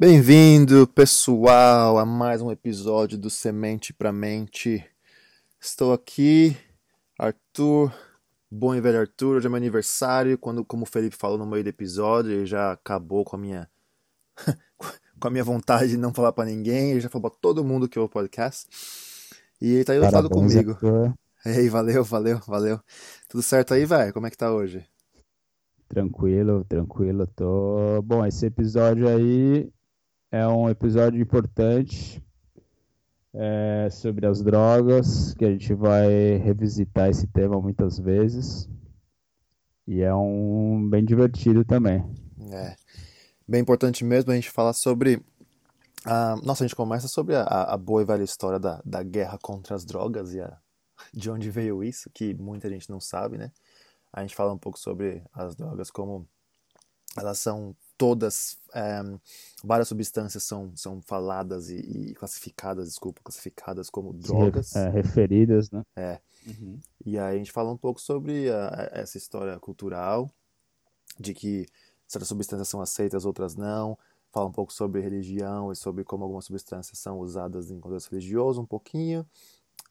Bem-vindo, pessoal, a mais um episódio do Semente pra Mente. Estou aqui, Arthur, bom e velho Arthur, hoje é meu aniversário, quando, como o Felipe falou no meio do episódio, ele já acabou com a minha com a minha vontade de não falar para ninguém, ele já falou pra todo mundo que eu podcast. E ele tá aí lado comigo. Arthur. Ei, valeu, valeu, valeu. Tudo certo aí, velho? Como é que tá hoje? Tranquilo, tranquilo. Tô. Bom, esse episódio aí é um episódio importante é, sobre as drogas, que a gente vai revisitar esse tema muitas vezes. E é um bem divertido também. É. Bem importante mesmo a gente falar sobre. A... Nossa, a gente começa sobre a, a boa e velha história da, da guerra contra as drogas e a... de onde veio isso, que muita gente não sabe, né? A gente fala um pouco sobre as drogas, como elas são todas, é, várias substâncias são, são faladas e, e, classificadas, desculpa, classificadas como drogas. É, referidas, né? É. Uhum. E aí a gente fala um pouco sobre a, essa história cultural, de que certas substâncias são aceitas, outras não. Fala um pouco sobre religião e sobre como algumas substâncias são usadas em contexto religioso, um pouquinho.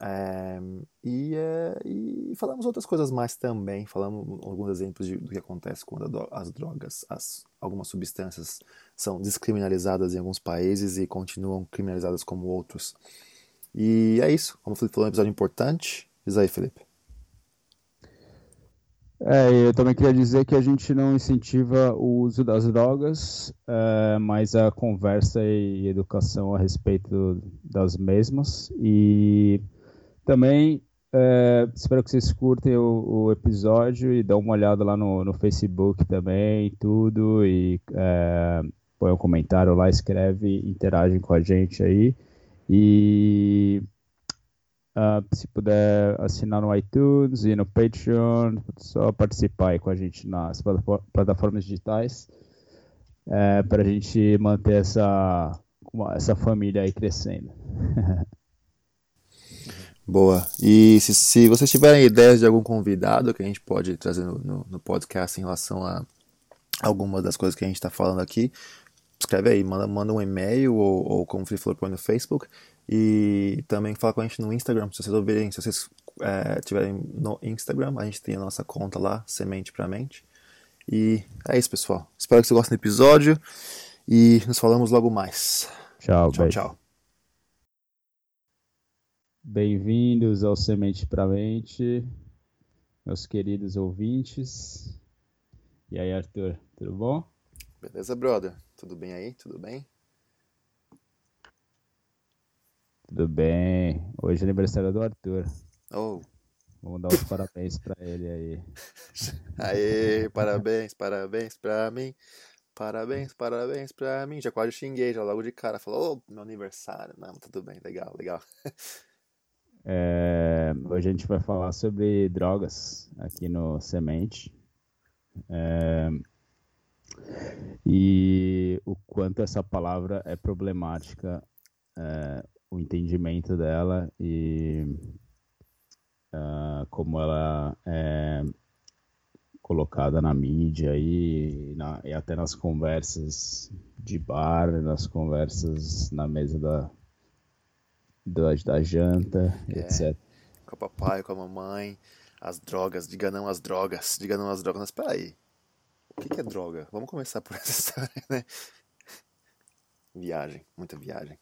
É, e, é, e, falamos outras coisas mais também. Falamos alguns exemplos de, do que acontece quando as drogas, as, algumas substâncias são descriminalizadas em alguns países e continuam criminalizadas como outros. E é isso. Como o Felipe falou, é um episódio importante. Diz aí, Felipe. É, eu também queria dizer que a gente não incentiva o uso das drogas, é, mas a conversa e educação a respeito das mesmas. E também é, espero que vocês curtem o, o, episódio e dão uma olhada lá no, no Facebook também, tudo. E é, põe um comentário lá, escreve, interagem com a gente aí. E uh, se puder assinar no iTunes e no Patreon, só participar aí com a gente nas plataformas digitais. É, para a gente manter essa, essa família aí crescendo. Boa. E se, se vocês tiverem ideias de algum convidado que a gente pode trazer no, no, no podcast em relação a alguma das coisas que a gente está falando aqui, escreve aí, manda, manda um e-mail ou, ou como o Felipe falou, põe no Facebook. E também fala com a gente no Instagram, se vocês ouvirem, se vocês é, tiverem no Instagram, a gente tem a nossa conta lá, Semente pra Mente. E é isso, pessoal. Espero que vocês gostem do episódio e nos falamos logo mais. Tchau, tchau. tchau. Bem-vindos ao Semente para Mente, meus queridos ouvintes. E aí, Arthur, tudo bom? Beleza, brother? Tudo bem aí? Tudo bem? Tudo bem. Hoje é aniversário do Arthur. Oh. Vamos dar os parabéns para ele aí. Aê, parabéns, parabéns para mim. Parabéns, parabéns pra mim. Já quase xinguei, já logo de cara. Falou, oh, meu aniversário. Não, tudo bem, legal, legal. É, hoje a gente vai falar sobre drogas aqui no Semente. É, e o quanto essa palavra é problemática, é, o entendimento dela e uh, como ela é colocada na mídia e, na, e até nas conversas de bar, nas conversas na mesa da, da, da janta, é, etc. Com o papai, com a mamãe, as drogas, diga não às drogas, diga não às drogas. Mas peraí, o que, que é droga? Vamos começar por essa história, né? Viagem, muita viagem.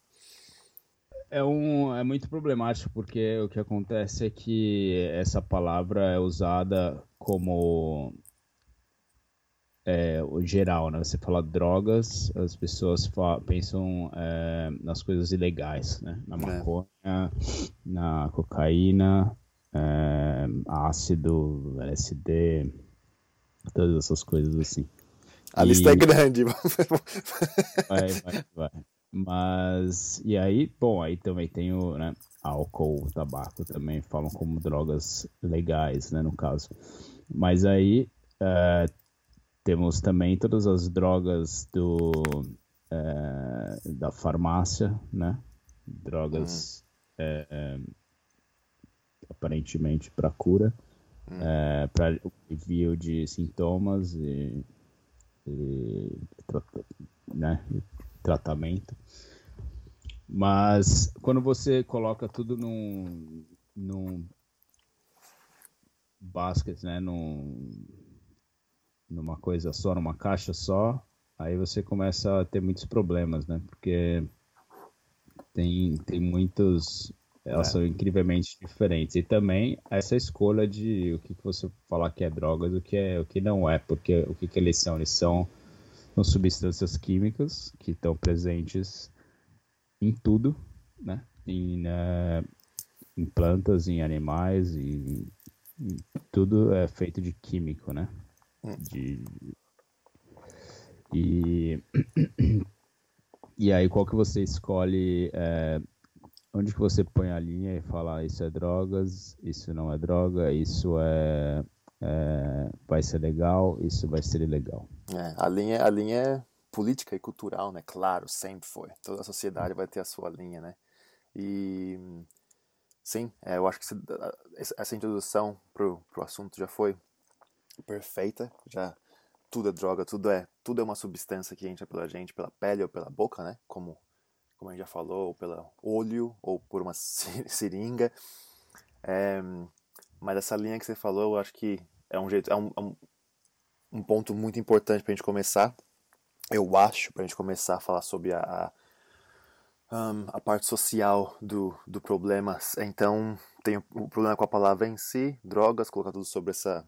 É, um, é muito problemático porque o que acontece é que essa palavra é usada como é, o geral, né? Você fala drogas, as pessoas pensam é, nas coisas ilegais, né? Na é. maconha, na cocaína, é, ácido, LSD, todas essas coisas assim. A e... lista é grande. vai, vai, vai. Mas, e aí, bom, aí também tem o né, álcool, tabaco também falam como drogas legais, né, no caso. Mas aí é, temos também todas as drogas do, é, da farmácia, né? Drogas uhum. é, aparentemente para cura, uhum. é, para o envio de sintomas e, e né? tratamento. Mas quando você coloca tudo num, num basket, né, num, numa coisa só, numa caixa só, aí você começa a ter muitos problemas, né? Porque tem, tem muitos. Elas é. são incrivelmente diferentes. E também essa escolha de o que, que você falar que é drogas, o que é o que não é, porque o que, que eles são? Eles são, são substâncias químicas que estão presentes em tudo, né? Em, uh, em plantas, em animais, e tudo é feito de químico, né? De, e, e aí qual que você escolhe, é, onde que você põe a linha e fala isso é drogas, isso não é droga, isso é, é vai ser legal, isso vai ser ilegal. É, a linha, a linha é política e cultural, né? Claro, sempre foi. Toda a sociedade vai ter a sua linha, né? E sim, é, eu acho que essa introdução pro, pro assunto já foi perfeita, já tudo é droga, tudo é, tudo é uma substância que entra pela gente, pela pele ou pela boca, né? Como, como a gente já falou, ou pelo olho, ou por uma seringa. É, mas essa linha que você falou, eu acho que é um jeito, é um, é um, ponto muito importante para a gente começar. Eu acho, para a gente começar a falar sobre a, a, um, a parte social do, do problema. Então, tem o problema com a palavra em si, drogas, colocar tudo sobre essa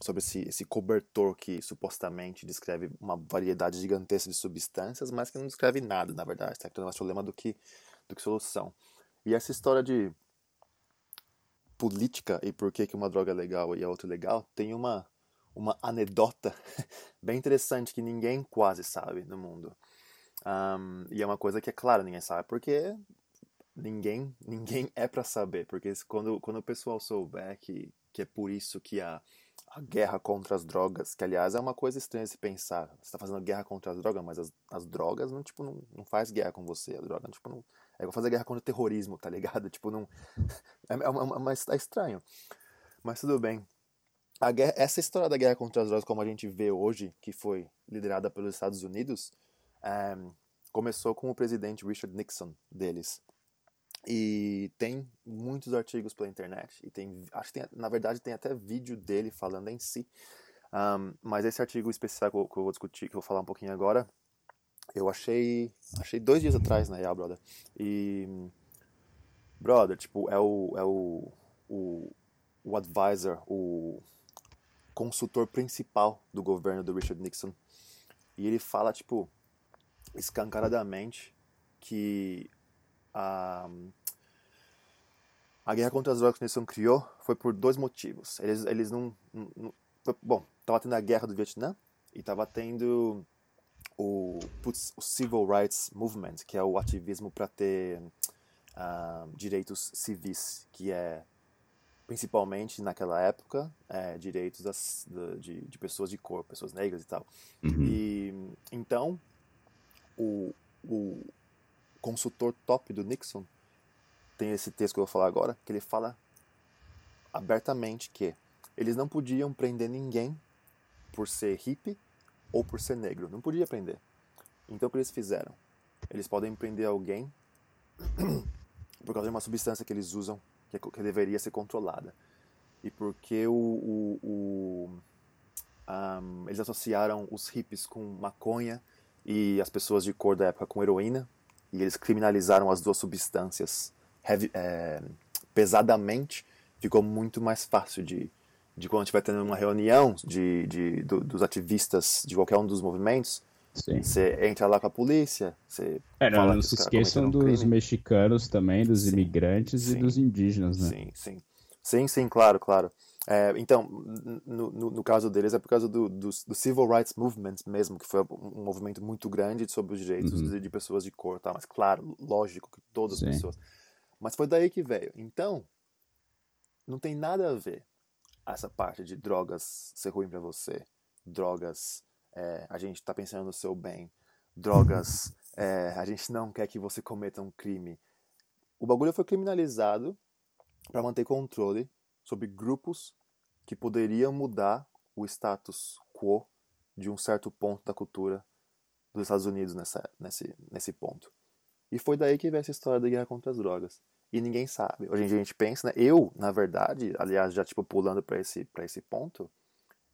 sobre esse, esse cobertor que supostamente descreve uma variedade gigantesca de substâncias, mas que não descreve nada, na verdade, tá? Então é mais problema do que, do que solução. E essa história de política e por que, que uma droga é legal e a outra é legal, tem uma, uma anedota bem interessante que ninguém quase sabe no mundo. Um, e é uma coisa que é clara, ninguém sabe, porque ninguém ninguém é para saber, porque quando, quando o pessoal souber que, que é por isso que a a guerra contra as drogas, que aliás é uma coisa estranha se pensar. Você está fazendo guerra contra as drogas, mas as, as drogas não, tipo, não, não faz guerra com você. A droga, tipo, não, é igual fazer guerra contra o terrorismo, tá ligado? Tipo, não. É, é, uma, é estranho. Mas tudo bem. A guerra, essa história da guerra contra as drogas, como a gente vê hoje, que foi liderada pelos Estados Unidos, é, começou com o presidente Richard Nixon deles. E tem muitos artigos pela internet. E tem, acho que tem, na verdade tem até vídeo dele falando em si. Um, mas esse artigo especial que eu, que eu, vou discutir, que eu vou falar um pouquinho agora, eu achei. Achei dois dias atrás, na real, brother. E. Brother, tipo, é o. É o, o, o advisor, o consultor principal do governo do Richard Nixon. E ele fala, tipo, escancaradamente que a, a guerra contra as drogas que Nixon criou foi por dois motivos. Eles, eles não, não foi, bom, estava tendo a guerra do Vietnã e estava tendo o, putz, o Civil Rights Movement, que é o ativismo para ter uh, direitos civis, que é principalmente naquela época é, direitos das, de, de, pessoas de cor, pessoas negras e tal. Uhum. E então o, o, consultor top do Nixon, tem esse texto que eu vou falar agora, que ele fala abertamente que eles não podiam prender ninguém por ser hippie ou por ser negro. Não podia prender. Então o que eles fizeram? Eles podem prender alguém por causa de uma substância que eles usam que, é, que deveria ser controlada. E porque o, o, o um, eles associaram os hippies com maconha e as pessoas de cor da época com heroína, e eles criminalizaram as duas substâncias heavy, é, pesadamente, ficou muito mais fácil de, de quando estiver tendo uma reunião de, de, do, dos ativistas de qualquer um dos movimentos, Sim. Você entra lá com a polícia, você. É, não, não se esqueçam dos crime. mexicanos também, dos sim, imigrantes sim, e dos indígenas, né? Sim, sim. Sim, sim, claro, claro. É, então, no, no, no, caso deles é por causa do, do, do, Civil Rights Movement mesmo, que foi um movimento muito grande sobre os direitos uhum. de, de, pessoas de cor, tá? Mas claro, lógico que todas as pessoas. Mas foi daí que veio. Então, não tem nada a ver essa parte de drogas ser ruim para você, drogas, é, a gente tá pensando no seu bem, drogas, é, a gente não quer que você cometa um crime. O bagulho foi criminalizado para manter controle sobre grupos que poderiam mudar o status quo de um certo ponto da cultura dos Estados Unidos nessa, nesse, nesse ponto. E foi daí que veio essa história da guerra contra as drogas. E ninguém sabe. Hoje em dia a gente pensa, né? Eu, na verdade, aliás, já tipo pulando para esse, esse ponto,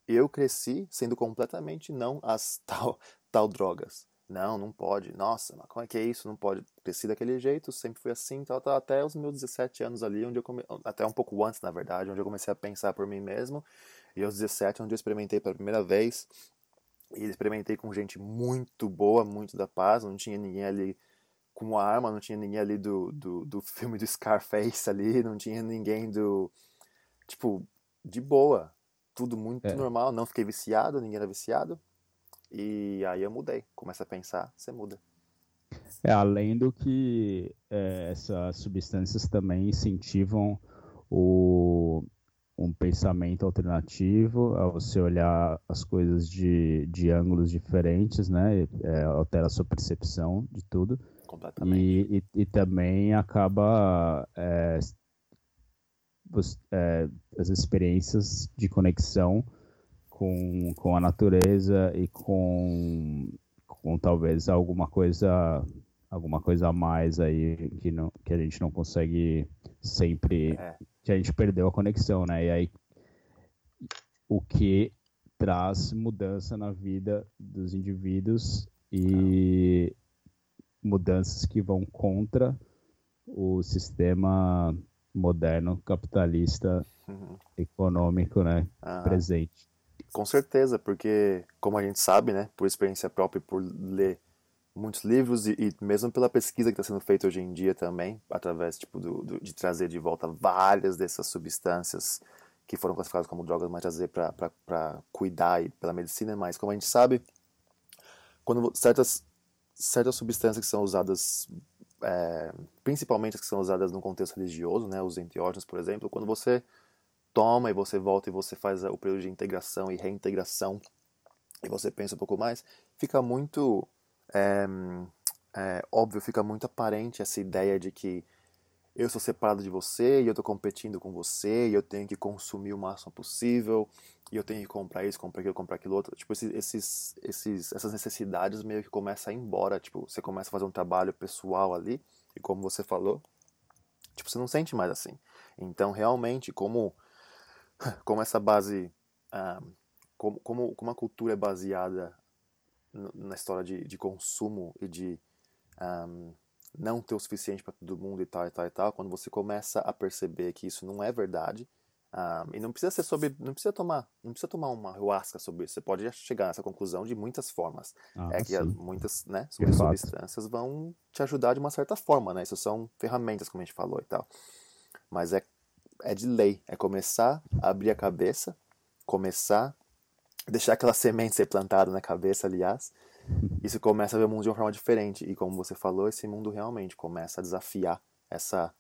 eu cresci sendo completamente não as tal, tal drogas. Não, não pode. Nossa, mas como é que é isso? Não pode. Cresci daquele jeito, sempre fui assim, tal, tal, até os meus 17 anos ali, onde eu come... até um pouco antes, na verdade, onde eu comecei a pensar por mim mesmo. E aos 17, onde eu experimentei pela primeira vez. E experimentei com gente muito boa, muito da paz, não tinha ninguém ali com uma arma, não tinha ninguém ali do, do, do filme do Scarface ali, não tinha ninguém do. Tipo, de boa. Tudo muito é. normal, não fiquei viciado, ninguém era viciado. E aí eu mudei. Começa a pensar, você muda. É, além do que é, essas substâncias também incentivam o, um pensamento alternativo, a você olhar as coisas de, de ângulos diferentes, né? É, altera a sua percepção de tudo. Completamente. E, e, e também acaba é, é, as experiências de conexão com, com a natureza e com, com talvez alguma coisa alguma coisa a mais aí que, não, que a gente não consegue sempre é. que a gente perdeu a conexão, né? E aí o que traz mudança na vida dos indivíduos e mudanças que vão contra o sistema moderno capitalista uhum. econômico, né, presente. Com certeza, porque, como a gente sabe, né, por experiência própria e por ler muitos livros e, e mesmo pela pesquisa que está sendo feita hoje em dia também, através tipo, do, do, de trazer de volta várias dessas substâncias que foram classificadas como drogas, mas trazer para cuidar e pela medicina, mas como a gente sabe, quando certas, certas substâncias que são usadas, é, principalmente as que são usadas no contexto religioso, né, os enteógenos, por exemplo, quando você toma e você volta e você faz o período de integração e reintegração e você pensa um pouco mais, fica muito é, é, óbvio, fica muito aparente essa ideia de que eu sou separado de você e eu estou competindo com você e eu tenho que consumir o máximo possível e eu tenho que comprar isso, comprar aquilo, comprar aquilo outro. Tipo, esses, esses, essas necessidades meio que começam a ir embora. Tipo, você começa a fazer um trabalho pessoal ali e como você falou, tipo, você não sente mais assim. Então, realmente, como como essa base, uh, como, como, como a cultura é baseada na história de, de consumo e de um, não ter o suficiente para todo mundo e tal e tal e tal, quando você começa a perceber que isso não é verdade, um, e não precisa ser sobre, não precisa tomar, não precisa tomar uma ayahuasca sobre isso. Você pode chegar nessa conclusão de muitas formas. Ah, é que muitas, né, substâncias vão te ajudar de uma certa forma, né? Isso são ferramentas, como a gente falou e tal. Mas é é de lei, é começar a abrir a cabeça, começar deixar aquela semente ser plantada na cabeça, aliás, isso começa a ver o mundo de uma forma diferente. E como você falou, esse mundo realmente começa a desafiar essa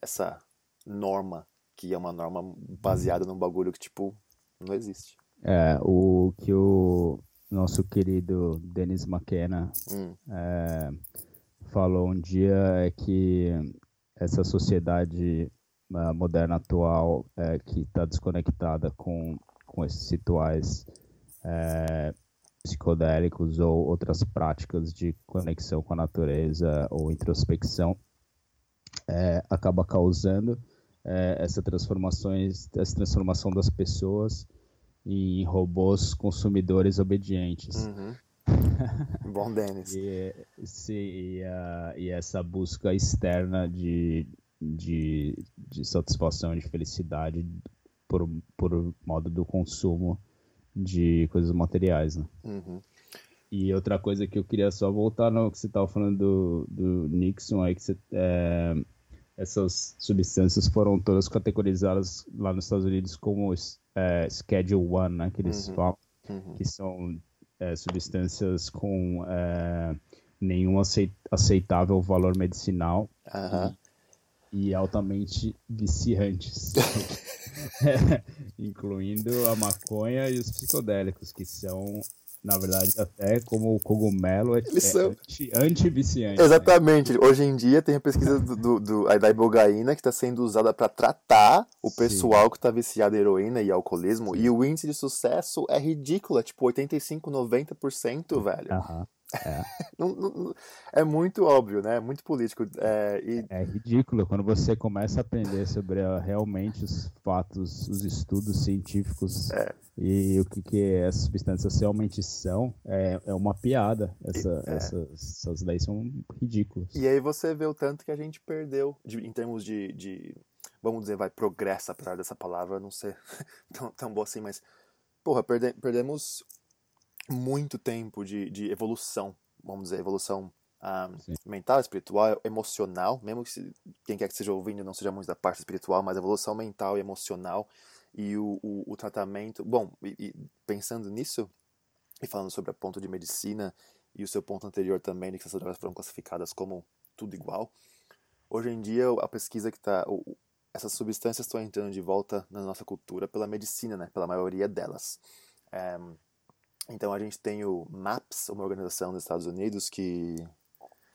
essa norma, que é uma norma baseada num bagulho que, tipo, não existe. É, o que o nosso querido Denis McKenna hum. é, falou um dia é que essa sociedade moderna atual é, que está desconectada com, com esses rituais é, psicodélicos ou outras práticas de conexão com a natureza ou introspecção é, acaba causando é, essa transformações essa transformação das pessoas em robôs consumidores obedientes uhum. Bom, Denis. e, se, e, e, essa busca externa de, de, de satisfação, de felicidade por, por modo do consumo de coisas materiais, né? Uhum. E outra coisa que eu queria só voltar no que você estava falando do, do Nixon, aí que você, é, essas substâncias foram todas categorizadas lá nos Estados Unidos como é, Schedule One, né, que eles uhum. falam, uhum. que são é, substâncias com é, nenhum aceitável valor medicinal. Uhum e altamente viciantes, incluindo a maconha e os psicodélicos, que são, na verdade, até como o cogumelo é, Eles são... é anti-viciante. Exatamente. Né? Hoje em dia tem a pesquisa do, do, do da ibogaína que está sendo usada para tratar o pessoal Sim. que está viciado em heroína e alcoolismo, Sim. e o índice de sucesso é ridículo, é tipo 85, 90%, velho. Uhum. É. não, não, é muito óbvio, né? É muito político. É, e... é ridículo quando você começa a aprender sobre uh, realmente os fatos, os estudos científicos é. e o que, que essas substâncias realmente são. É, é uma piada. Essa, é. essas, essas leis são ridículas. E aí você vê o tanto que a gente perdeu de, em termos de, de, vamos dizer, vai, progresso, apesar dessa palavra não ser tão, tão boa assim, mas, porra, perde, perdemos muito tempo de, de evolução, vamos dizer, evolução um, ah, mental, espiritual, emocional, mesmo que se, quem quer que esteja ouvindo não seja muito da parte espiritual, mas evolução mental e emocional e o, o, o tratamento. Bom, e, e pensando nisso, e falando sobre a ponto de medicina e o seu ponto anterior também, de que essas drogas foram classificadas como tudo igual, hoje em dia a pesquisa que está. Essas substâncias estão entrando de volta na nossa cultura pela medicina, né? pela maioria delas. É, então a gente tem o MAPS, uma organização dos Estados Unidos que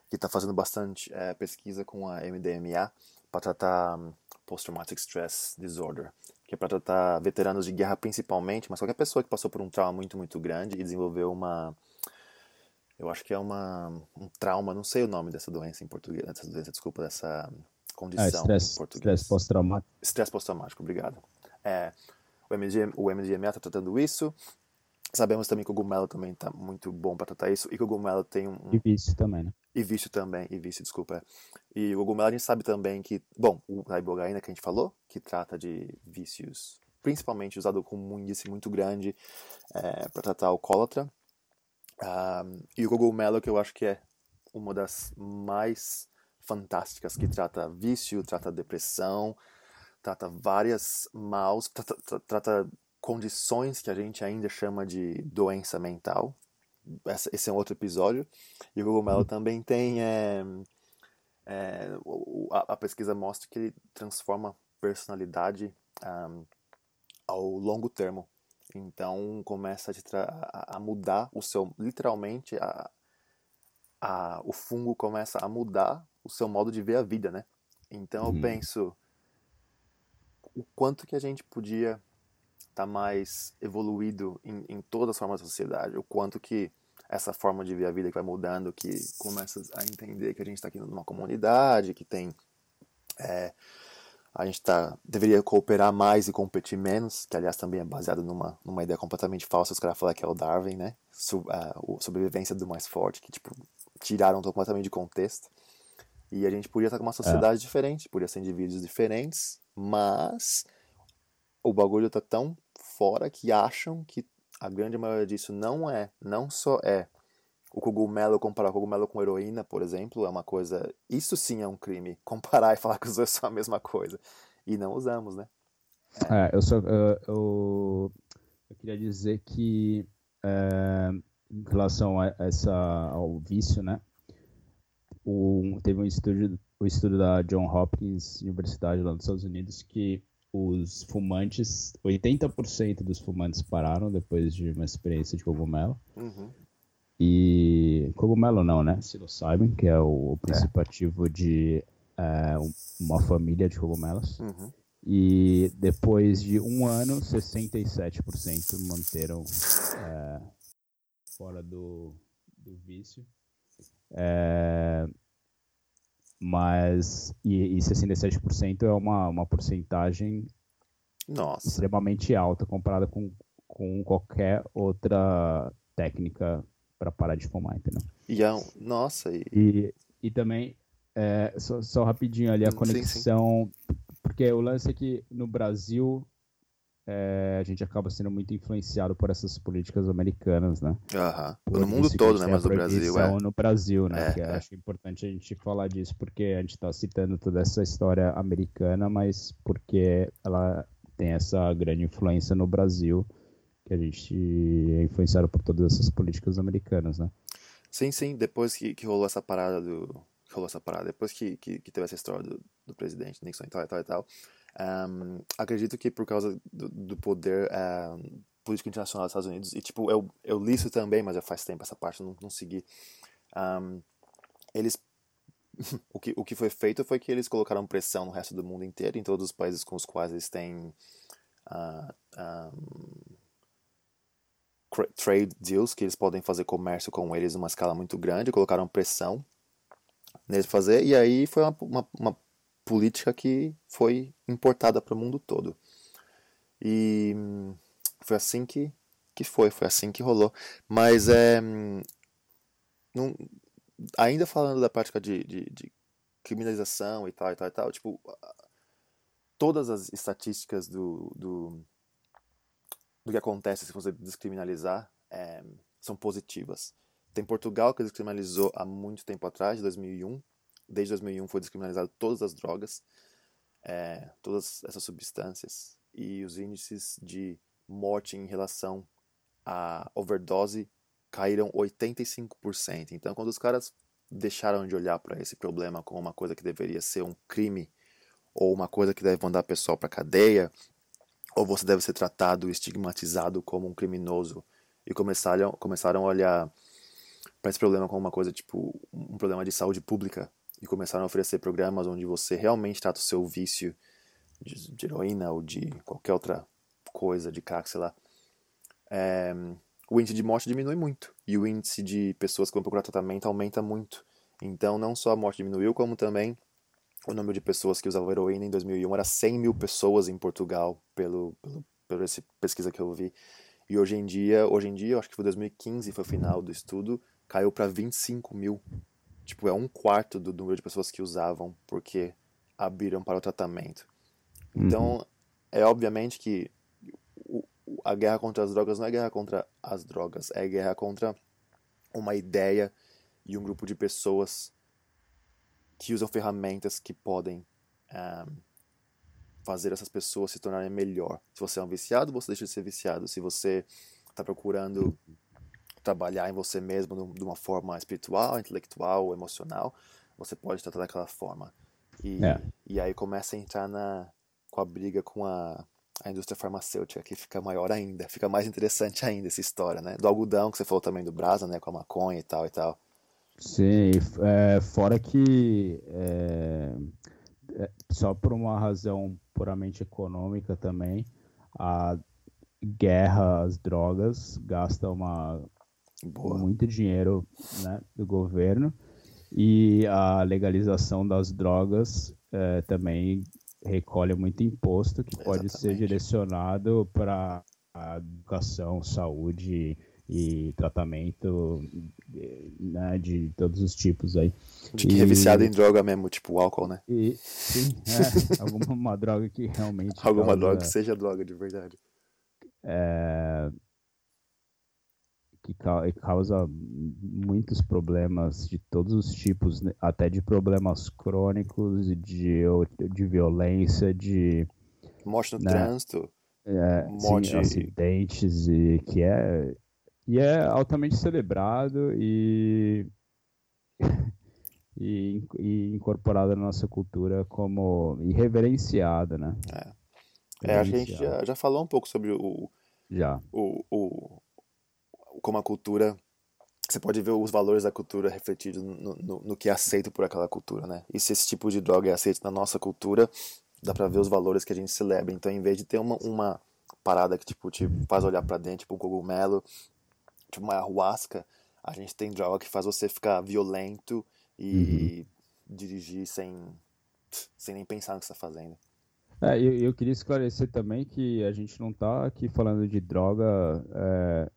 que está fazendo bastante é, pesquisa com a MDMA para tratar um, Post-Traumatic Stress Disorder, que é para tratar veteranos de guerra principalmente, mas qualquer pessoa que passou por um trauma muito, muito grande e desenvolveu uma... Eu acho que é uma, um trauma, não sei o nome dessa doença em português, dessa doença, desculpa, dessa condição ah, stress, em português. Estresse pós-traumático. Estresse pós-traumático, obrigado. É, o, MDMA, o MDMA está tratando isso, Sabemos também que o cogumelo também está muito bom para tratar isso. E que o cogumelo tem um, E vício também, né? E vício também, e vício, desculpa. E o cogumelo a gente sabe também que, bom, a ibogaína que a gente falou, que trata de vícios, principalmente usado com um índice muito grande é, para tratar alcoólatra. Um, e o cogumelo que eu acho que é uma das mais fantásticas, que trata vício, trata depressão, trata várias maus, trata, trata condições que a gente ainda chama de doença mental. Esse é um outro episódio. E o cogumelo também tem. É, é, a, a, pesquisa mostra que ele transforma personalidade um, ao longo termo. Então começa a, a, mudar o seu. Literalmente, a, a, o fungo começa a mudar o seu modo de ver a vida, né? Então eu uhum. penso o quanto que a gente podia está mais evoluído em, em todas as formas da sociedade, o quanto que essa forma de ver a vida que vai mudando, que começa a entender que a gente está aqui numa comunidade, que tem é, a gente tá, deveria cooperar mais e competir menos, que aliás também é baseado numa, numa ideia completamente falsa, os caras falam que é o Darwin, né? Su, a, a sobrevivência do mais forte, que tipo, tiraram completamente de contexto. E a gente podia estar com uma sociedade é. diferente, podia ser indivíduos diferentes, mas o bagulho tá tão fora que acham que a grande maioria disso não é, não só é o cogumelo, comparar o cogumelo com heroína, por exemplo, é uma coisa. Isso sim é um crime. Comparar e falar que os dois são a mesma coisa. E não usamos, né? É, eu, só, eu, eu, eu queria dizer que, é, em relação a essa, ao vício, né? O, teve um estudo, o um estudo da John Hopkins Universidade lá nos Estados Unidos que os fumantes, 80% dos fumantes pararam depois de uma experiência de cogumelo. Uhum. E cogumelo não, né? Psilocybin, que é o princípio é. ativo de é, uma família de cogumelos. Uhum. E depois de um ano, 67% manteram é, fora do, do vício. É, mas e, e 67% é uma, uma porcentagem Nossa. extremamente alta comparada com, com qualquer outra técnica para parar de fumar, entendeu? E é, nossa, e... e, e também é, só, só, rapidinho ali a conexão, sim, sim. porque o lance é que no Brasil é, a gente acaba sendo muito influenciado por essas políticas americanas, né? Uhum. No mundo todo, né? Mas no Brasil, é. no Brasil, né? É, que é. acho importante a gente falar disso, porque a gente está citando toda essa história americana, mas porque ela tem essa grande influência no Brasil, que a gente é influenciado por todas essas políticas americanas, né? Sim, sim. Depois que, que rolou essa parada do... rolou essa parada, depois que, que, que teve essa história do, do presidente Nixon e tal e tal e tal um, acredito que por causa do, do poder político internacional dos Estados Unidos, e tipo, eu, eu li isso também, mas já faz tempo essa parte, não, não segui. Um, eles. o, que, o que foi feito foi que eles colocaram pressão no resto do mundo inteiro, em todos os países com os quais eles têm. Uh, trade deals, que eles podem fazer comércio com eles numa escala muito grande, colocaram pressão neles fazer, e aí foi uma, uma, uma política que foi importada para o mundo todo. E foi assim que, que foi, foi assim que rolou. Mas é. Não, ainda falando da prática de, de, de criminalização e tal e tal e tal, tipo, todas as estatísticas do, do, do que acontece se você descriminalizar é, são positivas. Tem Portugal que descriminalizou há muito tempo atrás, 2001. Desde 2001 foi descriminalizado todas as drogas, é, todas essas substâncias. E os índices de morte em relação à overdose caíram 85%. Então, quando os caras deixaram de olhar para esse problema como uma coisa que deveria ser um crime ou uma coisa que deve mandar a pessoa para cadeia, ou você deve ser tratado, estigmatizado como um criminoso e começaram, começaram a olhar para esse problema como uma coisa tipo um problema de saúde pública e começaram a oferecer programas onde você realmente trata o seu vício de, heroína ou de qualquer outra coisa, de crack, sei lá, é, o índice de morte diminui muito e o índice de pessoas que vão procurar tratamento aumenta muito. Então, não só a morte diminuiu, como também o número de pessoas que usavam heroína em 2001 era 100 mil pessoas em Portugal, pelo, pelo, pela pesquisa que eu vi. E hoje em dia, hoje em dia, acho que foi 2015 foi o final do estudo, caiu para 25 mil. Tipo, é um quarto do número de pessoas que usavam porque abriram para o tratamento. Então, uhum. é obviamente que o, a guerra contra as drogas não é guerra contra as drogas, é guerra contra uma ideia e um grupo de pessoas que usam ferramentas que podem um, ah, fazer essas pessoas se tornarem melhor. Se você é um viciado, você deixa de ser viciado. Se você está procurando trabalhar em você mesmo de uma forma espiritual, intelectual, emocional, você pode tratar daquela forma. E, é. e aí começa a entrar na, com a briga com a, a indústria farmacêutica, que fica maior ainda, fica mais interessante ainda essa história, né? Do algodão, que você falou também do brasa, né? Com a maconha e tal e tal. Sim, é, fora que é, é, só por uma razão puramente econômica também, a guerra às drogas gasta uma Boa. muito dinheiro né, do governo e a legalização das drogas é, também recolhe muito imposto que pode Exatamente. ser direcionado para educação, saúde e tratamento né, de todos os tipos aí. De que e... é viciado em droga mesmo, tipo álcool, né? E, sim, é, alguma droga que realmente. alguma causa, droga que seja droga de verdade. É, que causa muitos problemas de todos os tipos, né, até de problemas crônicos, de, de violência, de. Morte no né, trânsito. É, morte... Sim, acidentes, e que é e é altamente celebrado e, e, e, incorporado na nossa cultura como e reverenciado, né? É, é a gente já, já falou um pouco sobre o, já. O, o, como a cultura você pode ver os valores da cultura refletidos no, no, no, que é aceito por aquela cultura, né? E se esse tipo de droga é aceito na nossa cultura, dá pra ver os valores que a gente celebra. Então, em vez de ter uma, uma parada que, tipo, te faz olhar para dentro, tipo um cogumelo, tipo uma ayahuasca, a gente tem droga que faz você ficar violento e uhum. dirigir sem, sem nem pensar no que está fazendo. É, eu, eu, queria esclarecer também que a gente não está aqui falando de droga, é,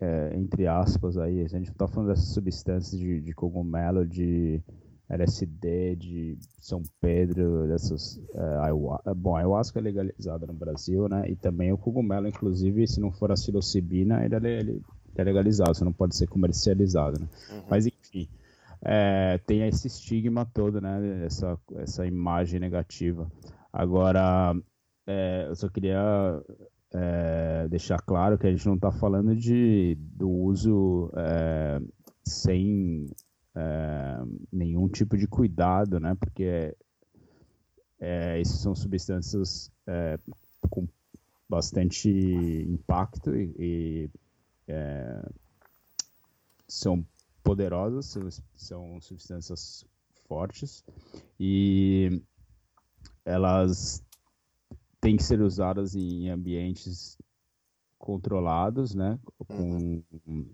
é, entre aspas, aí, a gente não está falando dessas substâncias de, de cogumelo, de LSD, de São Pedro, dessas. É, ayahuasca. Bom, a ayahuasca é legalizada no Brasil, né? E também o cogumelo, inclusive, se não for a psilocibina, ele, é ele é legalizado, você não pode ser comercializado, né? Uhum. Mas enfim, é, tem esse estigma todo, né? Essa, essa imagem negativa. Agora, é, eu só queria é, deixar claro que a gente não está falando de, do uso é, sem é, nenhum tipo de cuidado, né? Porque é, essas são substâncias com bastante impacto e, e é, são poderosas, são, são substâncias fortes e elas têm que ser usadas em ambientes controlados, né? Com, uhum.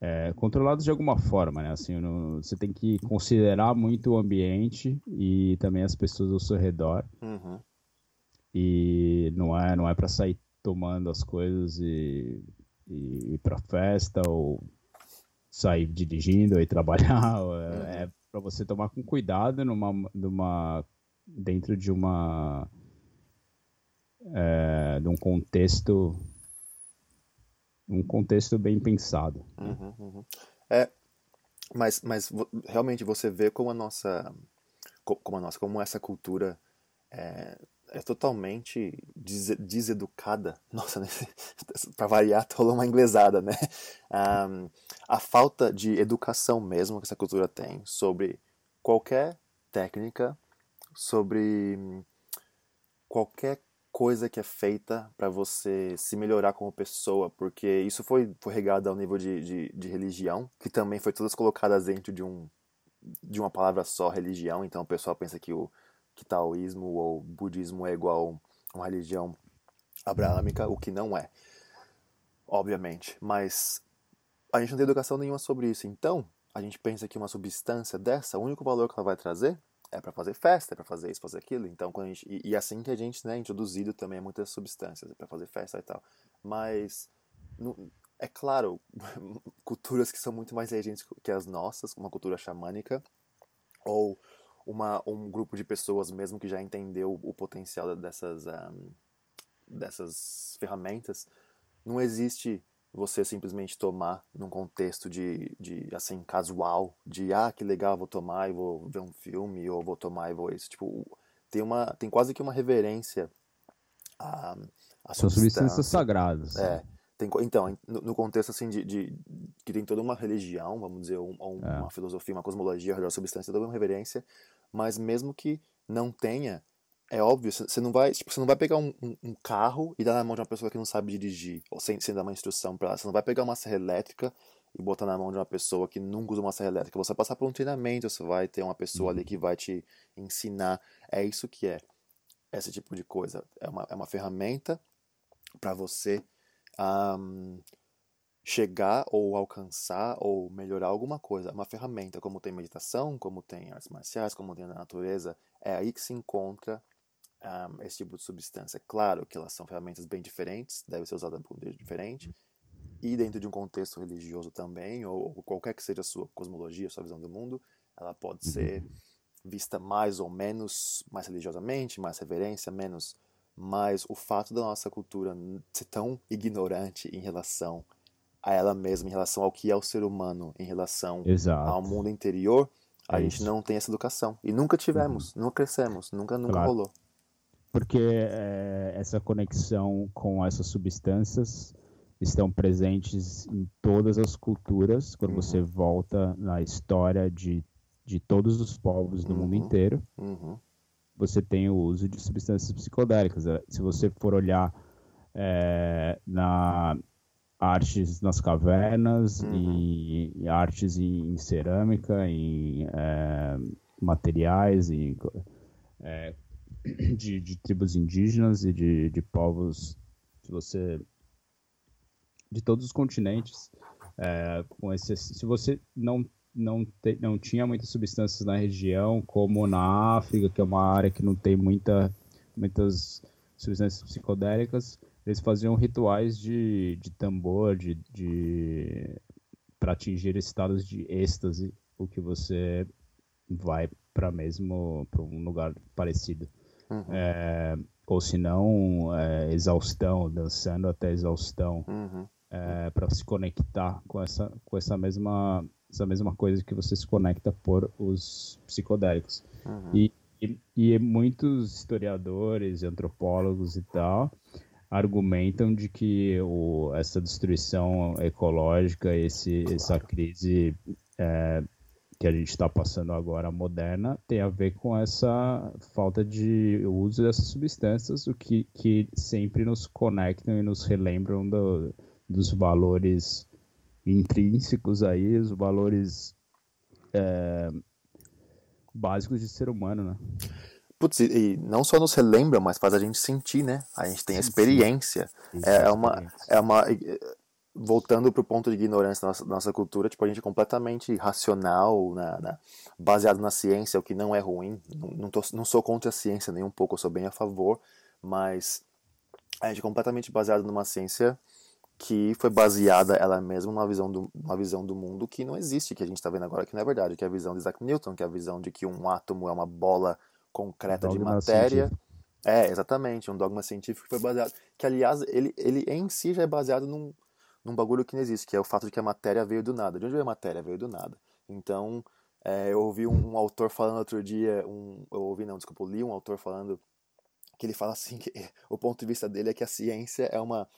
é, controlados de alguma forma, né? Assim, você tem que considerar muito o ambiente e também as pessoas ao seu redor. Uhum. E não é, não é para sair tomando as coisas e, e ir para festa ou sair dirigindo e trabalhar. É, é para você tomar com cuidado numa, numa dentro de uma é, de um contexto um contexto bem pensado. Uhum, uhum. É, mas, mas realmente você vê como a nossa como a nossa como essa cultura é, é totalmente des, deseducada. Nossa, né? para variar, rolou uma inglesada, né? Um, a falta de educação mesmo que essa cultura tem sobre qualquer técnica, sobre qualquer coisa que é feita para você se melhorar como pessoa, porque isso foi, foi regado ao nível de, de, de, religião, que também foi todas colocadas dentro de, um, de uma palavra só, religião, então o pessoal pensa que o que taoísmo ou budismo é igual uma religião abraâmica, o que não é, obviamente. Mas a gente não tem educação nenhuma sobre isso. Então, a gente pensa que uma substância dessa, o único valor que ela vai trazer é para fazer festa, é para fazer isso, fazer aquilo. Então, quando gente, e, e assim que a gente, né, introduzido também a muitas substâncias, é para fazer festa e tal. Mas é claro, culturas que são muito mais regentes que as nossas, uma cultura xamânica, ou uma, um grupo de pessoas mesmo que já entendeu o potencial dessas, um, dessas ferramentas, não existe você simplesmente tomar num contexto de, de assim casual de ah que legal vou tomar e vou ver um filme ou vou tomar e vou isso tipo tem uma tem quase que uma reverência a, a são substâncias sagradas é tem, então no, no contexto assim de, de, que tem toda uma religião vamos dizer um, um, é. uma filosofia uma cosmologia da substância toda uma reverência mas mesmo que não tenha, é óbvio, você não vai, tipo, você não vai pegar um, um, um, carro e dar na mão de uma pessoa que não sabe dirigir, ou sem, sem dar uma instrução para ela. Você não vai pegar uma serra elétrica e botar na mão de uma pessoa que nunca usa uma serra elétrica. Você vai passar por um treinamento, você vai ter uma pessoa ali uhum. que vai te ensinar. É isso que é esse tipo de coisa. É uma, é uma ferramenta para você um, chegar ou alcançar ou melhorar alguma coisa. É uma ferramenta, como tem meditação, como tem artes marciais, como tem a natureza, é aí que se encontra um, esse tipo de substância. Claro que elas são ferramentas bem diferentes, deve ser usada por um jeito diferente, e dentro de um contexto religioso também, ou, ou, qualquer que seja a sua cosmologia, a sua visão do mundo, ela pode ser vista mais ou menos, mais religiosamente, mais reverência, menos. Mas o fato da nossa cultura ser tão ignorante em relação a ela mesma, em relação ao que é o ser humano, em relação Exato. ao mundo interior, a é gente não tem essa educação. E nunca tivemos, uhum. nunca crescemos, nunca, nunca claro. rolou. Porque é, essa conexão com essas substâncias estão presentes em todas as culturas, quando uhum. você volta na história de, de todos os povos do uhum. mundo inteiro. Uhum. Você tem o uso de substâncias psicodélicas. Se você for olhar é, na artes nas cavernas uhum. e, e, artes em, em cerâmica, em é, materiais, em, é, de, de, tribos indígenas e de, de povos, se você de todos os continentes. É, com esse, se você não não, te, não tinha muitas substâncias na região, como na África, que é uma área que não tem muita, muitas substâncias psicodélicas, eles faziam rituais de, de tambor, de, de para atingir estados de êxtase, o que você vai para mesmo para um lugar parecido. Uhum. É, ou se não, é, exaustão, dançando até exaustão, uhum. é, para se conectar com essa, com essa mesma essa mesma coisa que você se conecta por os psicodélicos. Uhum. E, e, e, muitos historiadores, antropólogos e tal, argumentam de que o, essa destruição ecológica, esse, essa crise é, que a gente está passando agora moderna, tem a ver com essa falta de uso dessas substâncias, o que, que sempre nos conectam e nos relembram do, dos valores intrínsecos aí, os valores é, básicos de ser humano, né? putz, e não só nos relembra, mas faz a gente sentir, né? A gente tem a experiência. É, é uma, é uma voltando para o ponto de ignorância da nossa, da nossa, cultura, tipo, a gente é completamente racional, na, na, baseado na ciência, o que não é ruim. Não, não, tô, não sou contra a ciência nem um pouco, eu sou bem a favor, mas a gente é completamente baseado numa ciência que foi baseada ela mesma numa visão do, uma visão do mundo que não existe, que a gente está vendo agora que não é verdade, que é a visão de Isaac Newton, que é a visão de que um átomo é uma bola concreta de matéria. Científico. É, exatamente, um dogma científico que foi baseado, que aliás, ele, ele em si já é baseado num, num bagulho que não existe, que é o fato de que a matéria veio do nada. De onde veio a matéria? Veio do nada. Então, é, eu ouvi um, um, autor falando outro dia, um, eu ouvi, não, desculpa, eu li um autor falando que ele fala assim, que o ponto de vista dele é que a ciência é uma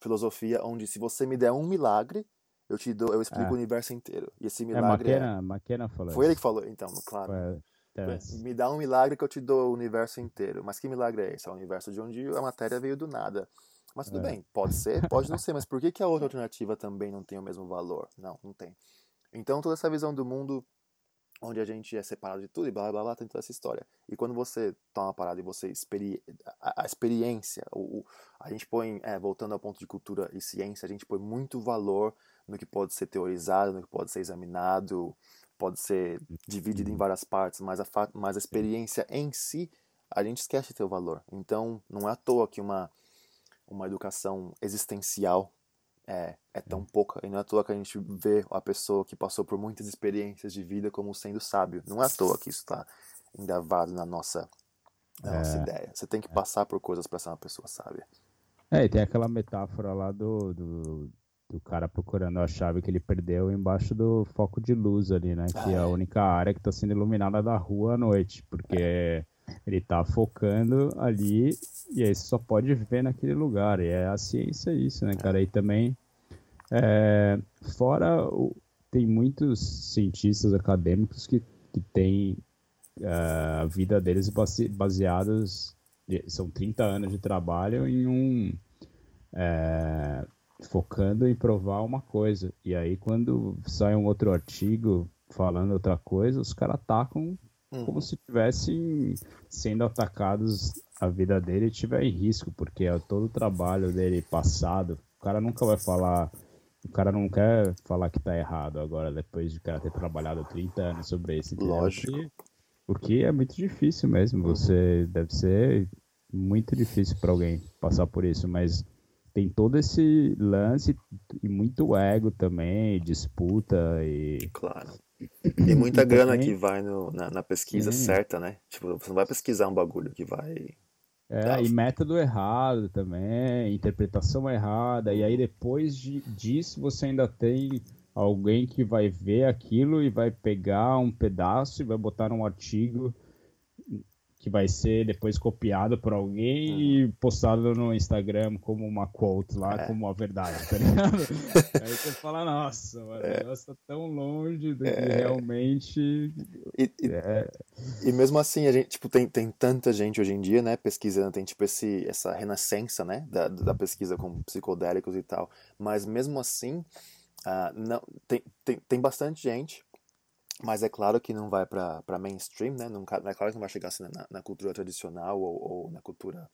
filosofia onde se você me der um milagre, eu te dou, eu explico é. o universo inteiro. E esse é, milagre é McKenna, McKenna falou Foi ele que falou, então, claro. Foi, me dá um milagre que eu te dou o universo inteiro. Mas que milagre é esse? É o universo de onde a matéria veio do nada. Mas tudo é. bem, pode ser, pode não ser, mas por que, que a outra alternativa também não tem o mesmo valor? Não, não tem. Então toda essa visão do mundo onde a gente é separado de tudo e blá blá blá, tem toda essa história. E quando você toma uma parada e você experi a, a experiência, o, o, a gente põe, é, voltando ao ponto de cultura e ciência, a gente põe muito valor no que pode ser teorizado, no que pode ser examinado, pode ser dividido em uhum. várias partes, mas a, mas a experiência em si, a gente esquece de ter o valor. então não é à toa que uma uma educação existencial é, é tão pouca. E não é à toa que a gente vê a pessoa que passou por muitas experiências de vida como sendo sábio. Não é à toa que isso está engravado na nossa, na é, nossa ideia. Você tem que passar por coisas para ser uma pessoa sábia. É, e tem aquela metáfora lá do, do, do, cara procurando a chave que ele perdeu embaixo do foco de luz ali, né? Que é a única área que está sendo iluminada da rua à noite. Porque. É ele tá focando ali e aí você só pode ver naquele lugar. E é a ciência isso, né, cara? E também, é, fora, tem muitos cientistas acadêmicos que, que têm uh, a vida deles base, baseados, são 30 anos de trabalho em um... É, focando em provar uma coisa. E aí, quando sai um outro artigo falando outra coisa, os caras atacam Uhum. Como se estivessem sendo atacados a vida dele e estiver em risco, porque é todo o trabalho dele passado, o cara nunca vai falar, o cara não quer falar que tá errado agora, depois de o cara ter trabalhado 30 anos sobre isso. Lógico. Porque, porque é muito difícil mesmo, você deve ser muito difícil para alguém passar por isso, mas tem todo esse lance e muito ego também, disputa e. Claro. E muita grana que vai no, na, na pesquisa certa, né? Tipo, você não vai pesquisar um bagulho que vai. É, e método errado também, interpretação errada, e aí depois de, disso você ainda tem alguém que vai ver aquilo e vai pegar um pedaço e vai botar num artigo que vai ser depois copiado por alguém uhum. e postado no Instagram como uma quote lá, é. como a verdade, tá ligado? Aí você fala, nossa, mano, é. o negócio tá tão longe do que é. realmente. E, e, é. e, mesmo assim, a gente, tipo, tem, tem tanta gente hoje em dia, né, pesquisando, tem tipo esse, essa renascença, né, da, da pesquisa com psicodélicos e tal. Mas mesmo assim, uh, não, tem, tem, tem bastante gente mas é claro que não vai para mainstream, né? Não, é claro que não vai chegar assim, na, na cultura tradicional ou, ou, na cultura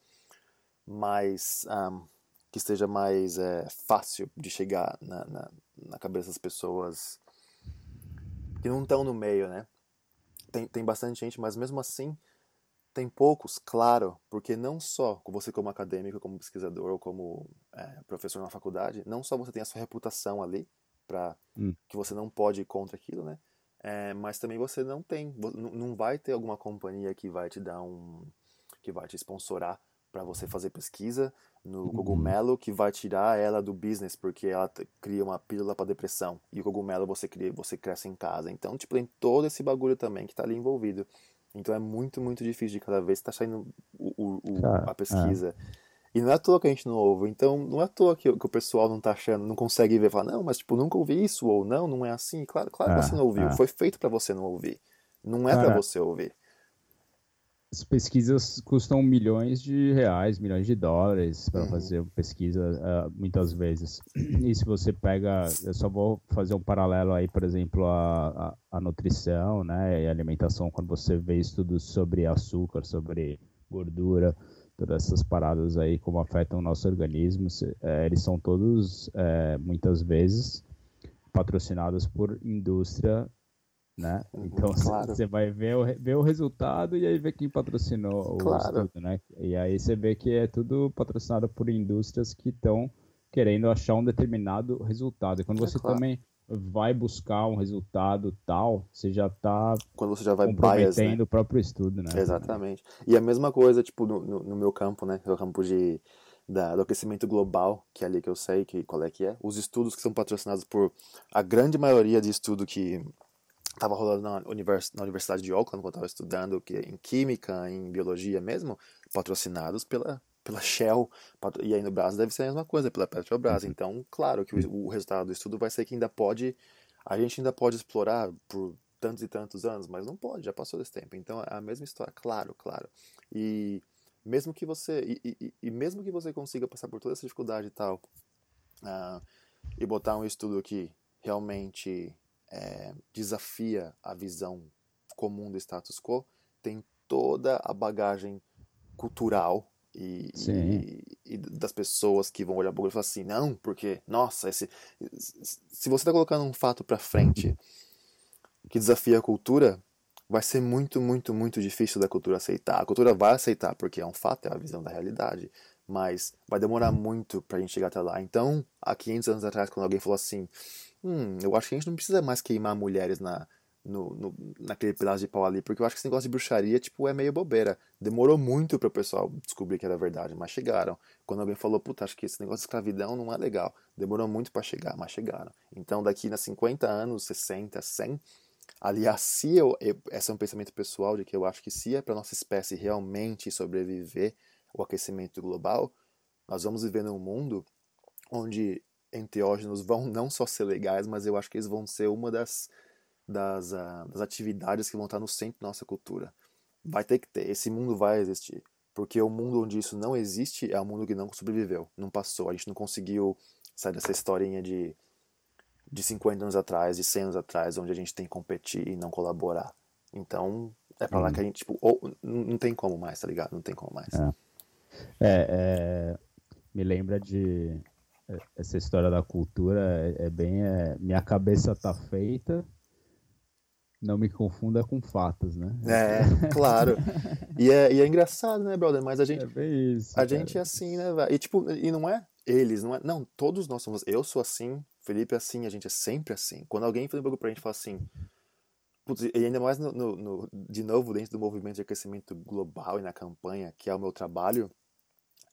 mais um, que esteja mais é, fácil de chegar na, na, na, cabeça das pessoas que não estão no meio, né? Tem, tem bastante gente, mas mesmo assim tem poucos, claro, porque não só você como acadêmico, como pesquisador ou como é, professor na faculdade, não só você tem a sua reputação ali para hum. que você não pode ir contra aquilo, né? É, mas também você não tem, não vai ter alguma companhia que vai te dar um, que vai te sponsorar para você fazer pesquisa no uhum. cogumelo que vai tirar ela do business porque ela cria uma pílula para depressão e o cogumelo você cria, você cresce em casa. Então, tipo, tem todo esse bagulho também que está ali envolvido. Então é muito, muito difícil de cada vez estar tá saindo o, o, o, a é. pesquisa. É. E não é à toa que a gente não ouve. Então, não é à toa que, que o pessoal não tá achando, não consegue ver, falar, não, mas tipo, nunca ouvi isso, ou não, não é assim. Claro, claro que você não ouviu. É. Foi feito para você não ouvir. Não é para você ouvir. as pesquisas custam milhões de reais, milhões de dólares para Uhum. fazer pesquisa, ah, muitas vezes. E se você pega, eu só vou fazer um paralelo aí, por exemplo, a, a, a nutrição, né, e a alimentação, quando você vê estudos sobre açúcar, sobre gordura, todas essas paradas aí, como afetam o nosso organismo, eh, eles são todos, eh, muitas vezes, patrocinados por indústria né? Uhum, Então você claro. vai ver o, ver o resultado e aí ver quem patrocinou o Claro. estudo, né? E aí você vê que é tudo patrocinado por indústrias que estão querendo achar um determinado resultado. E quando É você claro. também vai buscar um resultado tal, você já está Quando você já vai bias, comprometendo né? o próprio estudo, né? Exatamente. E a mesma coisa, tipo, no, no, meu campo, né? No campo de, da, do aquecimento global, que é ali que eu sei que, qual é que é. Os estudos que são patrocinados por a grande maioria de estudo que estava rolando na, univers, na Universidade de Auckland, quando eu estava estudando, que é em Química, em Biologia mesmo, patrocinados pela, pela Shell. E aí no Brasil deve ser a mesma coisa, pela Petrobras. Então, claro que o, o resultado do estudo vai ser que ainda pode, a gente ainda pode explorar por tantos e tantos anos, mas não pode, já passou desse tempo. Então é a mesma história, claro, claro. E mesmo que você e, e- e mesmo que você consiga passar por toda essa dificuldade e tal, ah, e botar um estudo que realmente é, desafia a visão comum do status quo, tem toda a bagagem cultural e, e- e das pessoas que vão olhar para o e falar assim, não, porque, nossa, esse, se você está colocando um fato para frente que desafia a cultura, vai ser muito, muito, muito difícil da cultura aceitar. A cultura vai aceitar, porque é um fato, é a visão da realidade, mas vai demorar muito pra gente chegar até lá. Então, há 500 anos atrás, quando alguém falou assim, hum, eu acho que a gente não precisa mais queimar mulheres na, no, no- naquele pedaço de pau ali, porque eu acho que esse negócio de bruxaria, tipo, é meio bobeira. Demorou muito para o pessoal descobrir que era verdade, mas chegaram. Quando alguém falou, puta, acho que esse negócio de escravidão não é legal. Demorou muito para chegar, mas chegaram. Então, daqui a 50 anos, 60, 100, aliás, se eu, eu- esse é um pensamento pessoal de que eu acho que se é para nossa espécie realmente sobreviver o aquecimento global, nós vamos viver num mundo onde enteógenos vão não só ser legais, mas eu acho que eles vão ser uma das, das, ah, das atividades que vão estar no centro da nossa cultura. Vai ter que ter, esse mundo vai existir. Porque o mundo onde isso não existe é um mundo que não sobreviveu, não passou. A gente não conseguiu sair dessa historinha de, de 50 anos atrás, de 100 anos atrás, onde a gente tem que competir e não colaborar. Então, é pra lá que a gente, tipo, ou, não não tem como mais, tá ligado? Não tem como mais. É. É, é, me lembra de é, essa história da cultura, é, é bem é, minha cabeça tá feita, não me confunda com fatos, né? É, claro. E é, e é engraçado, né, brother? Mas a gente, É isso. a cara. gente é assim, né, velho? E tipo, e não é eles, não é. Não, todos nós somos. Eu sou assim, Felipe é assim, a gente é sempre assim. Quando alguém faz um bagulho pra gente fala assim. Putz, e ainda mais no, no- no- de novo dentro do movimento de aquecimento global e na campanha, que é o meu trabalho,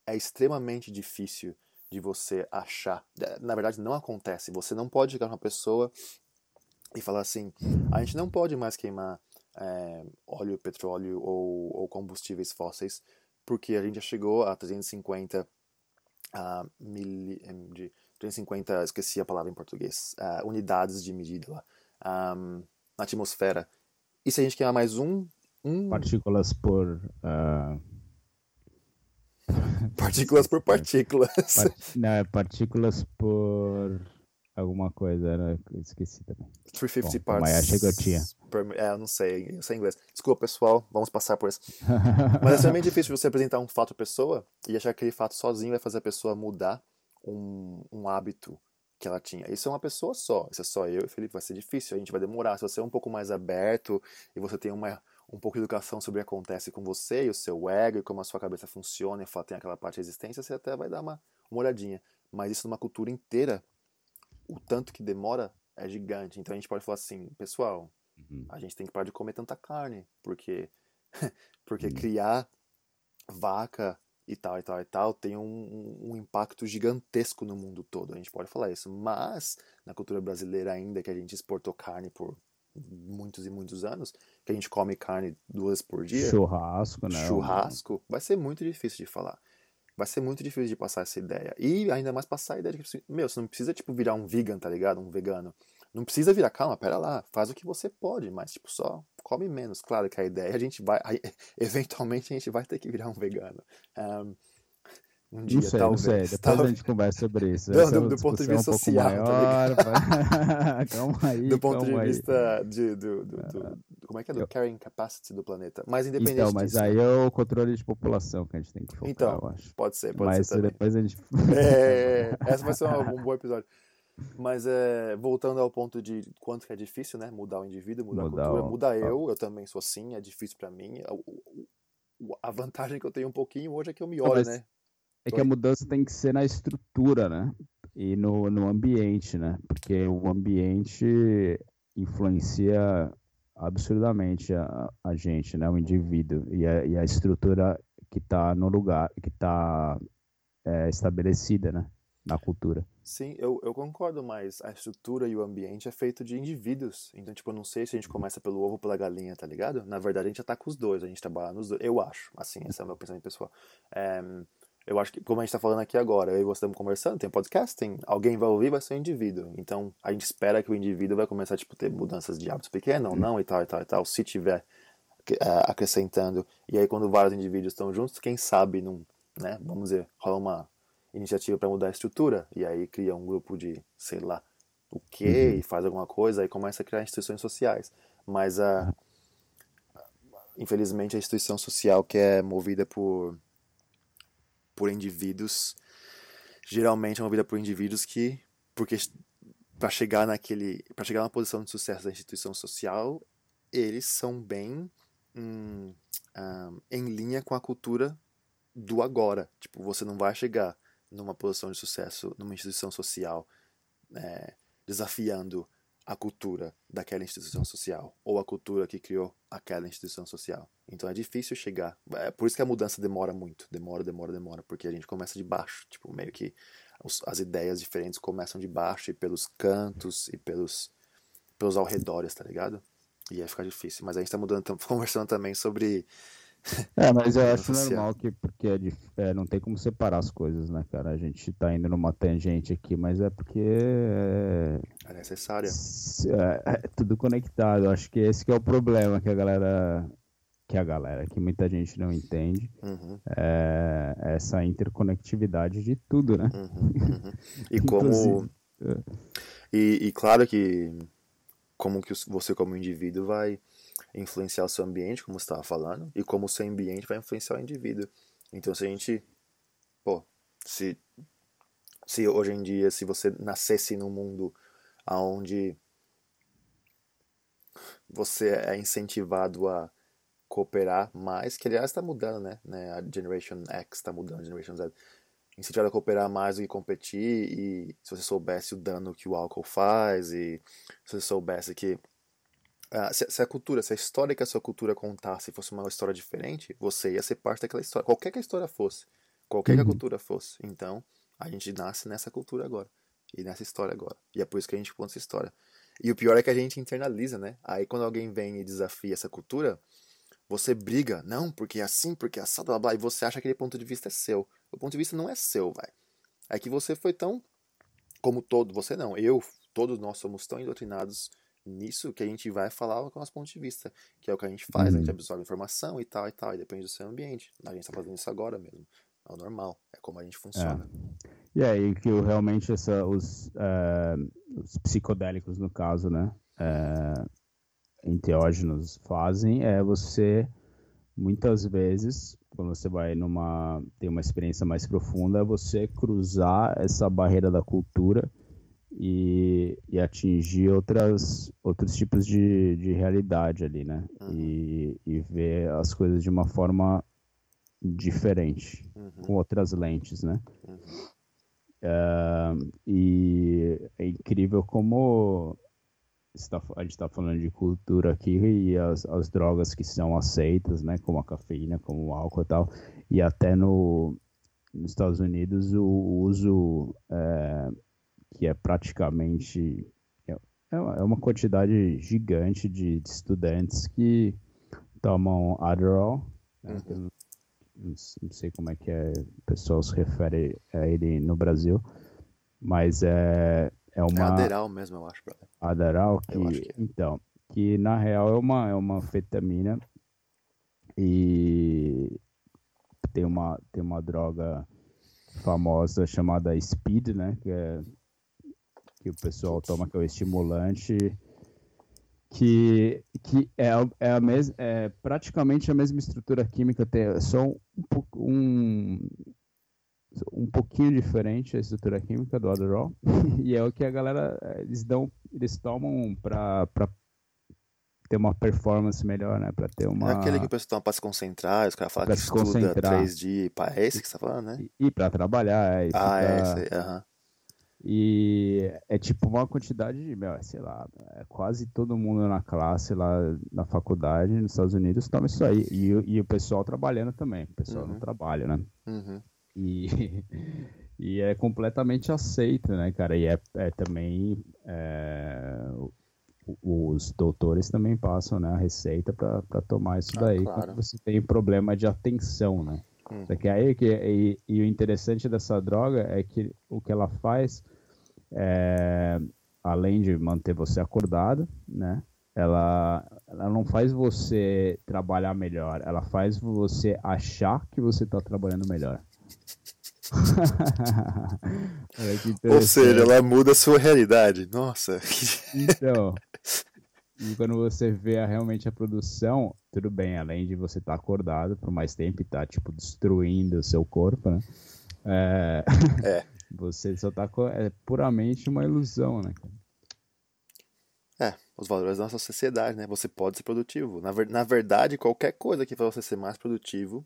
é extremamente difícil de você achar. É, Na verdade, não acontece. Você não pode chegar numa pessoa e falar assim: a gente não pode mais queimar é, óleo, petróleo ou, ou combustíveis fósseis, porque a gente já chegou a 350 ah, mili, em- de 350, esqueci a palavra em português, ah, unidades de medida lá, ah, na atmosfera. E se a gente queimar mais um, um Partículas por. ah, partículas por partículas. par- não, é partículas por. Alguma coisa? Eu esqueci também. 350 Bom, parts. mas achei que eu tinha. per- é, eu não sei, eu sei inglês. Desculpa, pessoal, vamos passar por isso. Mas é extremamente difícil você apresentar um fato à pessoa e achar que aquele fato sozinho vai fazer a pessoa mudar um, um hábito que ela tinha. Isso é uma pessoa só, isso é só eu e Felipe, vai ser difícil, a gente vai demorar. Se você é um pouco mais aberto e você tem uma, um pouco de educação sobre o que acontece com você e o seu ego e como a sua cabeça funciona e tem aquela parte de existência, você até vai dar uma, uma olhadinha. Mas isso numa cultura inteira, o tanto que demora é gigante. Então a gente pode falar assim, pessoal, Uhum. a gente tem que parar de comer tanta carne, porque porque Hum. criar vaca e tal e tal e tal tem um, um- um impacto gigantesco no mundo todo. A gente pode falar isso, mas na cultura brasileira ainda que a gente exportou carne por muitos e muitos anos, que a gente come carne duas por dia, Churrasco, né? churrasco, vai ser muito difícil de falar. Vai ser muito difícil de passar essa ideia. E ainda mais passar a ideia de que, meu, você não precisa, tipo, virar um vegan, tá ligado? Um vegano. Não precisa virar, calma, pera lá, faz o que você pode, mas tipo, só come menos. Claro que a ideia, a gente vai, eventualmente a gente vai ter que virar um vegano. Um, um dia, não sei, talvez. Não sei. Depois talvez. a gente conversa sobre isso. Não, do, do ponto de vista um social, maior, tá calma aí. Do ponto de aí. vista de, do, do, do, como é que é? Do carrying capacity do planeta. Mas independente Então, mas disso, aí é o controle de população que a gente tem que focar, então, eu acho. Pode ser, pode mas ser também. depois a gente... É, essa vai ser um, um bom episódio. Mas é, voltando ao ponto de quanto que é difícil, né? Mudar o indivíduo, mudar, mudar a cultura, o... muda eu, eu também sou assim, é difícil para mim. A vantagem que eu tenho um pouquinho hoje é que eu me olho, mas... né? É que a mudança tem que ser na estrutura, né? E no, no ambiente, né? Porque o ambiente influencia absurdamente a, a gente, né? O indivíduo e a, e a estrutura que está no lugar, que está é, estabelecida, né? Na cultura. Sim, eu, eu concordo, mas a estrutura e o ambiente é feito de indivíduos. Então, tipo, eu não sei se a gente começa pelo ovo ou pela galinha, tá ligado? Na verdade, a gente ataca os dois, a gente trabalha nos dois. Eu acho, assim, esse é o meu pensamento pessoal. É, eu acho que, como a gente está falando aqui agora, eu e você estamos conversando, tem podcast, tem, alguém vai ouvir, vai ser um indivíduo. Então, a gente espera que o indivíduo vai começar, tipo, ter mudanças de hábitos pequenos, ou não, e tal, e tal, e tal, se tiver uh, acrescentando. E aí, quando vários indivíduos estão juntos, quem sabe, não, né, vamos dizer, rola uma iniciativa para mudar a estrutura, e aí cria um grupo de, sei lá, o quê, uhum. e faz alguma coisa, aí começa a criar instituições sociais. Mas, uh, infelizmente, a instituição social que é movida por por indivíduos, geralmente é movida por indivíduos que, porque para chegar naquele, para chegar na posição de sucesso da instituição social, eles são bem hum, um, em linha com a cultura do agora. Tipo, você não vai chegar numa posição de sucesso numa instituição social é, desafiando a cultura daquela instituição social ou a cultura que criou aquela instituição social. Então é difícil chegar. É por isso que a mudança demora muito, demora, demora, demora, porque a gente começa de baixo, tipo meio que as ideias diferentes começam de baixo e pelos cantos e pelos pelos alredores, tá ligado? E aí fica difícil. Mas a gente tá mudando, estamos conversando também sobre é, mas eu acho normal que porque é, de, é, não tem como separar as coisas, né, cara? A gente tá indo numa tangente aqui, mas é porque é, é necessário. É, é, tudo conectado. Acho que esse que é o problema que a galera que a galera, que muita gente não entende, uhum. é essa interconectividade de tudo, né? Uhum, uhum. E como é. e, e claro que como que você como indivíduo vai influenciar o seu ambiente, como você estava falando, e como o seu ambiente vai influenciar o indivíduo. Então, se a gente, pô, se, se hoje em dia, se você nascesse num mundo onde você é incentivado a cooperar mais, que aliás está mudando, né? né? A Generation X está mudando, a Generation Z. Incentivado a cooperar mais do que competir, e se você soubesse o dano que o álcool faz, e se você soubesse que ah, se, se, a cultura, se a história que a sua cultura contasse fosse uma história diferente, você ia ser parte daquela história. Qualquer que a história fosse. Qualquer uhum. que a uhum. cultura fosse. Então, a gente nasce nessa cultura agora. E nessa história agora. E é por isso que a gente conta essa história. E o pior é que a gente internaliza, né? Aí quando alguém vem e desafia essa cultura, você briga. Não, porque é assim, porque é assado, blá, blá, e você acha que aquele ponto de vista é seu. O ponto de vista não é seu, vai. É que você foi tão. Como todo, você não, eu, todos nós somos tão doutrinados nisso que a gente vai falar com o nosso ponto de vista, que é o que a gente faz, uhum. a gente uhum. absorve informação e tal e tal, e depende do seu ambiente. A gente está fazendo isso agora mesmo. É o normal, é como a gente funciona. É. E aí que realmente essa, os, uh, os psicodélicos, no caso, né, uh, enteógenos fazem é você, muitas vezes, quando você vai numa, tem uma experiência mais profunda, é você cruzar essa barreira da cultura e, e atingir outras, outros tipos de, de realidade ali, né? Uhum. E, e ver as coisas de uma forma diferente, uhum. com outras lentes, né? Uhum. Uh, e é incrível como está, a gente está falando de cultura aqui e as, as drogas que são aceitas, né? Como a cafeína, como o álcool e tal, e até no, nos Estados Unidos o uso é, que é praticamente é, é, é uma quantidade gigante de, de estudantes que tomam Adderall, né, uhum. não, não, sei como é que é, o pessoal se refere a ele no Brasil, mas é, é uma. É Aderal mesmo, eu acho, brother. Aderal, que, que é. então, que na real é uma, é uma anfetamina e tem uma, tem uma droga famosa chamada Speed, né? Que, é, que o pessoal toma, que é o estimulante, que, que é, é, a mes, é praticamente a mesma estrutura química, tem é só um, um, um pouquinho diferente a estrutura química do Adderall, e é o que a galera, eles dão, eles tomam pra, pra ter uma performance melhor, né? Pra ter uma... É aquele que o pessoal toma pra se concentrar, os caras falam Pra que se estuda concentrar. 3 dias. Pá, é esse que você tá falando, né? E, e pra trabalhar, é, e Ah, é fica- esse aí, aham. E é tipo uma quantidade de, meu, sei lá, é quase todo mundo na classe lá na faculdade nos Estados Unidos toma isso aí. E, o- e o pessoal trabalhando também. O pessoal não Uhum. trabalha, né? Uhum. E, e é completamente aceito, né, cara? E é, é também. é, os doutores também passam né, a receita para tomar isso Ah, daí claro. quando você tem problema de atenção, né? Hum. Só que aí que e, e o interessante dessa droga é que o que ela faz é, além de manter você acordado, né? Ela, ela não faz você trabalhar melhor, ela faz você achar que você está trabalhando melhor. Ou seja, ela muda a sua realidade. Nossa, Então, e quando você vê a- realmente a produção, tudo bem, além de você estar acordado por mais tempo e estar, tipo, destruindo o seu corpo, né? É, É. Você só tá. É puramente uma ilusão, né? cara? É, os valores da nossa sociedade, né? Você pode ser produtivo. Na, ver- na verdade, qualquer coisa que faz você ser mais produtivo,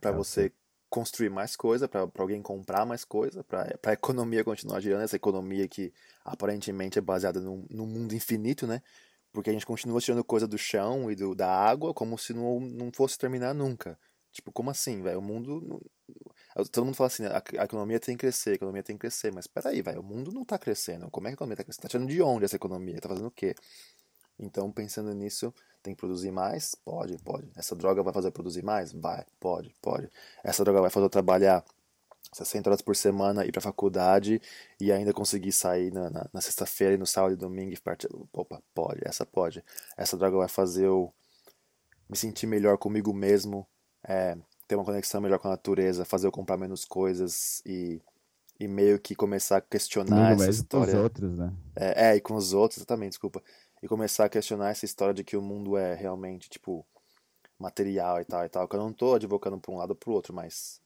para É, você construir mais coisa, para alguém comprar mais coisa, para a economia continuar girando, essa economia que aparentemente é baseada num, num mundo infinito, né? Porque a gente continua tirando coisa do chão e do, da água como se não, não fosse terminar nunca. Tipo, como assim, velho? O mundo. não- Todo mundo fala assim, a, a economia tem que crescer, a economia tem que crescer, mas peraí, velho, o mundo não tá crescendo. Como é que a economia tá crescendo? Tá tirando de onde essa economia? Tá fazendo o quê? Então, pensando nisso, tem que produzir mais? Pode, pode. Essa droga vai fazer produzir mais? Vai, pode, pode. Essa droga vai fazer trabalhar 60 horas por semana, ir pra faculdade e ainda conseguir sair na, na, na sexta-feira e no sábado e domingo e partir. Opa, pode, essa pode. Essa droga vai fazer eu me sentir melhor comigo mesmo, é, ter uma conexão melhor com a natureza, fazer eu comprar menos coisas e, e meio que começar a questionar essa e com os história. outros, né? É, é, e com os outros, exatamente, desculpa. E começar a questionar essa história de que o mundo é realmente, tipo, material e tal e tal. Que eu não tô advocando pra um lado ou pro outro, mas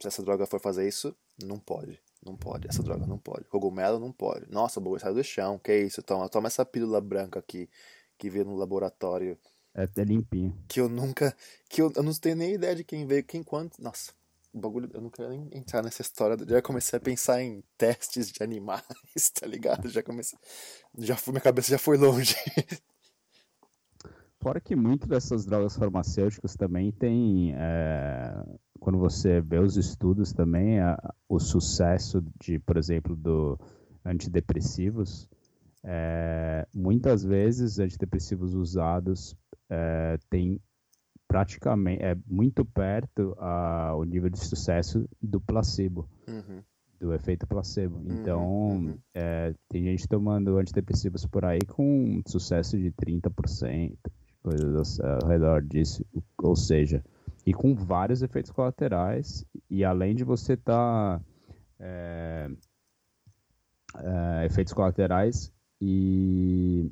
se essa droga for fazer isso, não pode. Não pode, essa droga não pode. Cogumelo não pode. Nossa, o bagulho saiu do chão, que isso? Toma, toma essa pílula branca aqui, que veio no laboratório, É até limpinho. que eu nunca, que eu, eu não tenho nem ideia de quem veio, quem quanto. Nossa, o bagulho, eu não quero nem entrar nessa história. Já comecei a pensar em testes de animais, tá ligado? Já comecei, já fui, minha cabeça já foi longe. Fora que muito dessas drogas farmacêuticas também tem, é, quando você vê os estudos também, a- o sucesso de, por exemplo, do antidepressivos, é, muitas vezes antidepressivos usados é, tem praticamente, é muito perto a, o nível de sucesso do placebo, Uhum, do efeito placebo. Uhum, Então, uhum. é, tem gente tomando antidepressivos por aí com sucesso de 30%, coisas ao redor disso. Ou seja, e com vários efeitos colaterais, e além de você estar. efeitos colaterais e.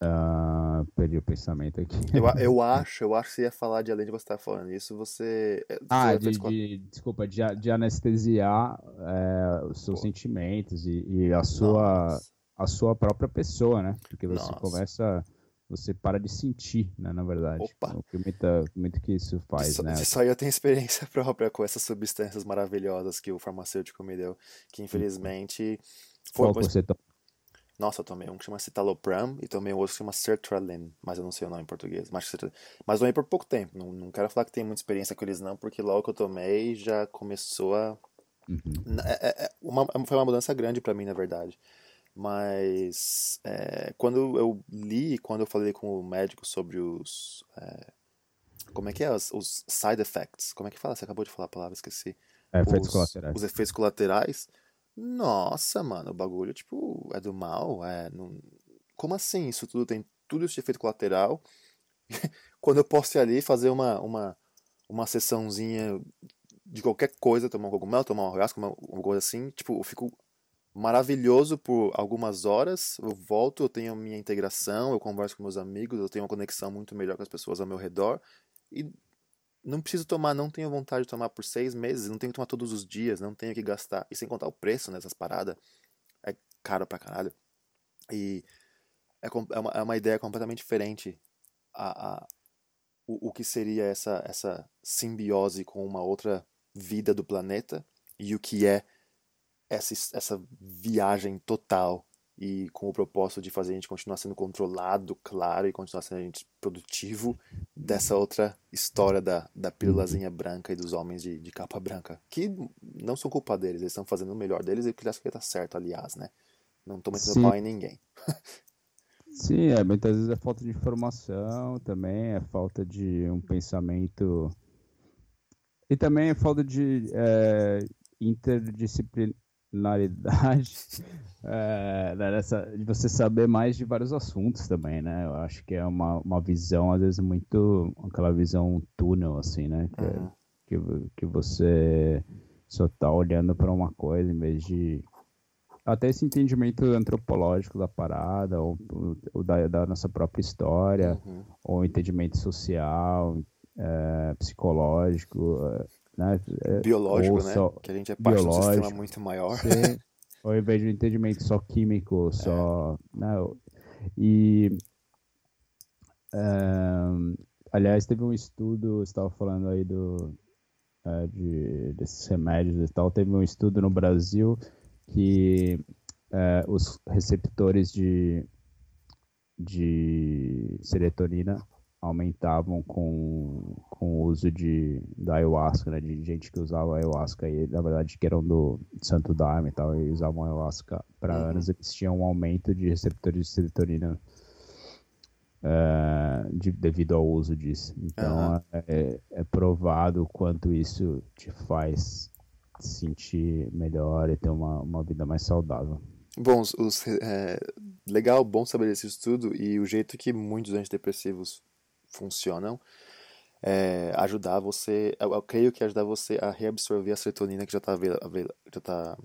ah, perdi o pensamento aqui. Eu, eu acho, eu acho que você ia falar de além de você estar falando isso, você. é, Ah, de, de- desculpa, de, de anestesiar é, os seus Pô. sentimentos e, e a sua Nossa. a sua própria pessoa, né? Porque você Nossa. começa, você para de sentir, né? Na verdade, Opa. o que muita, muito que isso faz, Isso, né? isso aí eu tenho experiência própria com essas substâncias maravilhosas que o farmacêutico me deu, que infelizmente Qual foi, que você toma? Nossa, eu tomei um que chama citalopram e tomei um outro que chama sertraline, mas eu não sei o nome em português. Mas, mas tomei por pouco tempo. Não, não quero falar que tenho muita experiência com eles não, porque logo que eu tomei já começou a Uhum. é- é- é uma- foi uma mudança grande pra mim, na verdade. Mas é, quando eu li, quando eu falei com o médico sobre os. é, como é que é? Os, os side effects. Como é que fala? Você acabou de falar a palavra, esqueci. É, efeitos os, colaterais. os efeitos colaterais. nossa, mano, o bagulho, tipo, é do mal, é... Não... Como assim? Isso tudo tem tudo isso de efeito colateral. Quando eu posso ir ali fazer uma, uma, uma sessãozinha de qualquer coisa, tomar um cogumelo, tomar um arroz, uma, uma coisa assim, tipo, eu fico maravilhoso por algumas horas, eu volto, eu tenho a minha integração, eu converso com meus amigos, eu tenho uma conexão muito melhor com as pessoas ao meu redor e não preciso tomar, não tenho vontade de tomar por seis meses, não tenho que tomar todos os dias, não tenho que gastar. E sem contar o preço nessas paradas, é caro pra caralho. E é, é, uma, é uma ideia completamente diferente a, a o, o que seria essa, essa simbiose com uma outra vida do planeta e o que é essa, essa viagem total e com o propósito de fazer a gente continuar sendo controlado, claro, e continuar sendo a gente produtivo dessa outra história da, da pílulazinha branca e dos homens de, de capa branca, que não são culpa deles, eles estão fazendo o melhor deles e que eles que tá certo, aliás, né? Não estão metendo Sim. pau em ninguém. Sim, é, muitas vezes é falta de informação também, é falta de um pensamento e também é falta de é, interdisciplinaridade é, nessa, de você saber mais de vários assuntos também, né? Eu acho que é uma, uma visão, às vezes, muito. aquela visão túnel, assim, né? Que, uhum. que, que você só tá olhando para uma coisa em vez de. Até esse entendimento antropológico da parada, ou, ou da, da, nossa própria história, uhum. ou entendimento social, é, psicológico. É, né? É, biológico, né? Só... Que a gente é parte de um sistema muito maior. Sim. ao invés de um entendimento só químico, só. É. Né? E. Um, aliás, teve um estudo, você estava falando aí do, uh, de, desses remédios e tal, teve um estudo no Brasil que uh, os receptores de, de serotonina aumentavam com, com o uso de, da ayahuasca, né, de gente que usava ayahuasca e na verdade que eram do Santo Daime e tal, e usavam ayahuasca para uhum. anos, eles tinham um aumento de receptores de serotonina uh, de, devido ao uso disso. Então uhum. é, é provado o quanto isso te faz sentir melhor e ter uma, uma vida mais saudável. Bom, os, é, legal, bom saber esse estudo e o jeito que muitos antidepressivos funcionam, é, ajudar você, eu, eu, creio que ajudar você a reabsorver a serotonina que já está já tá,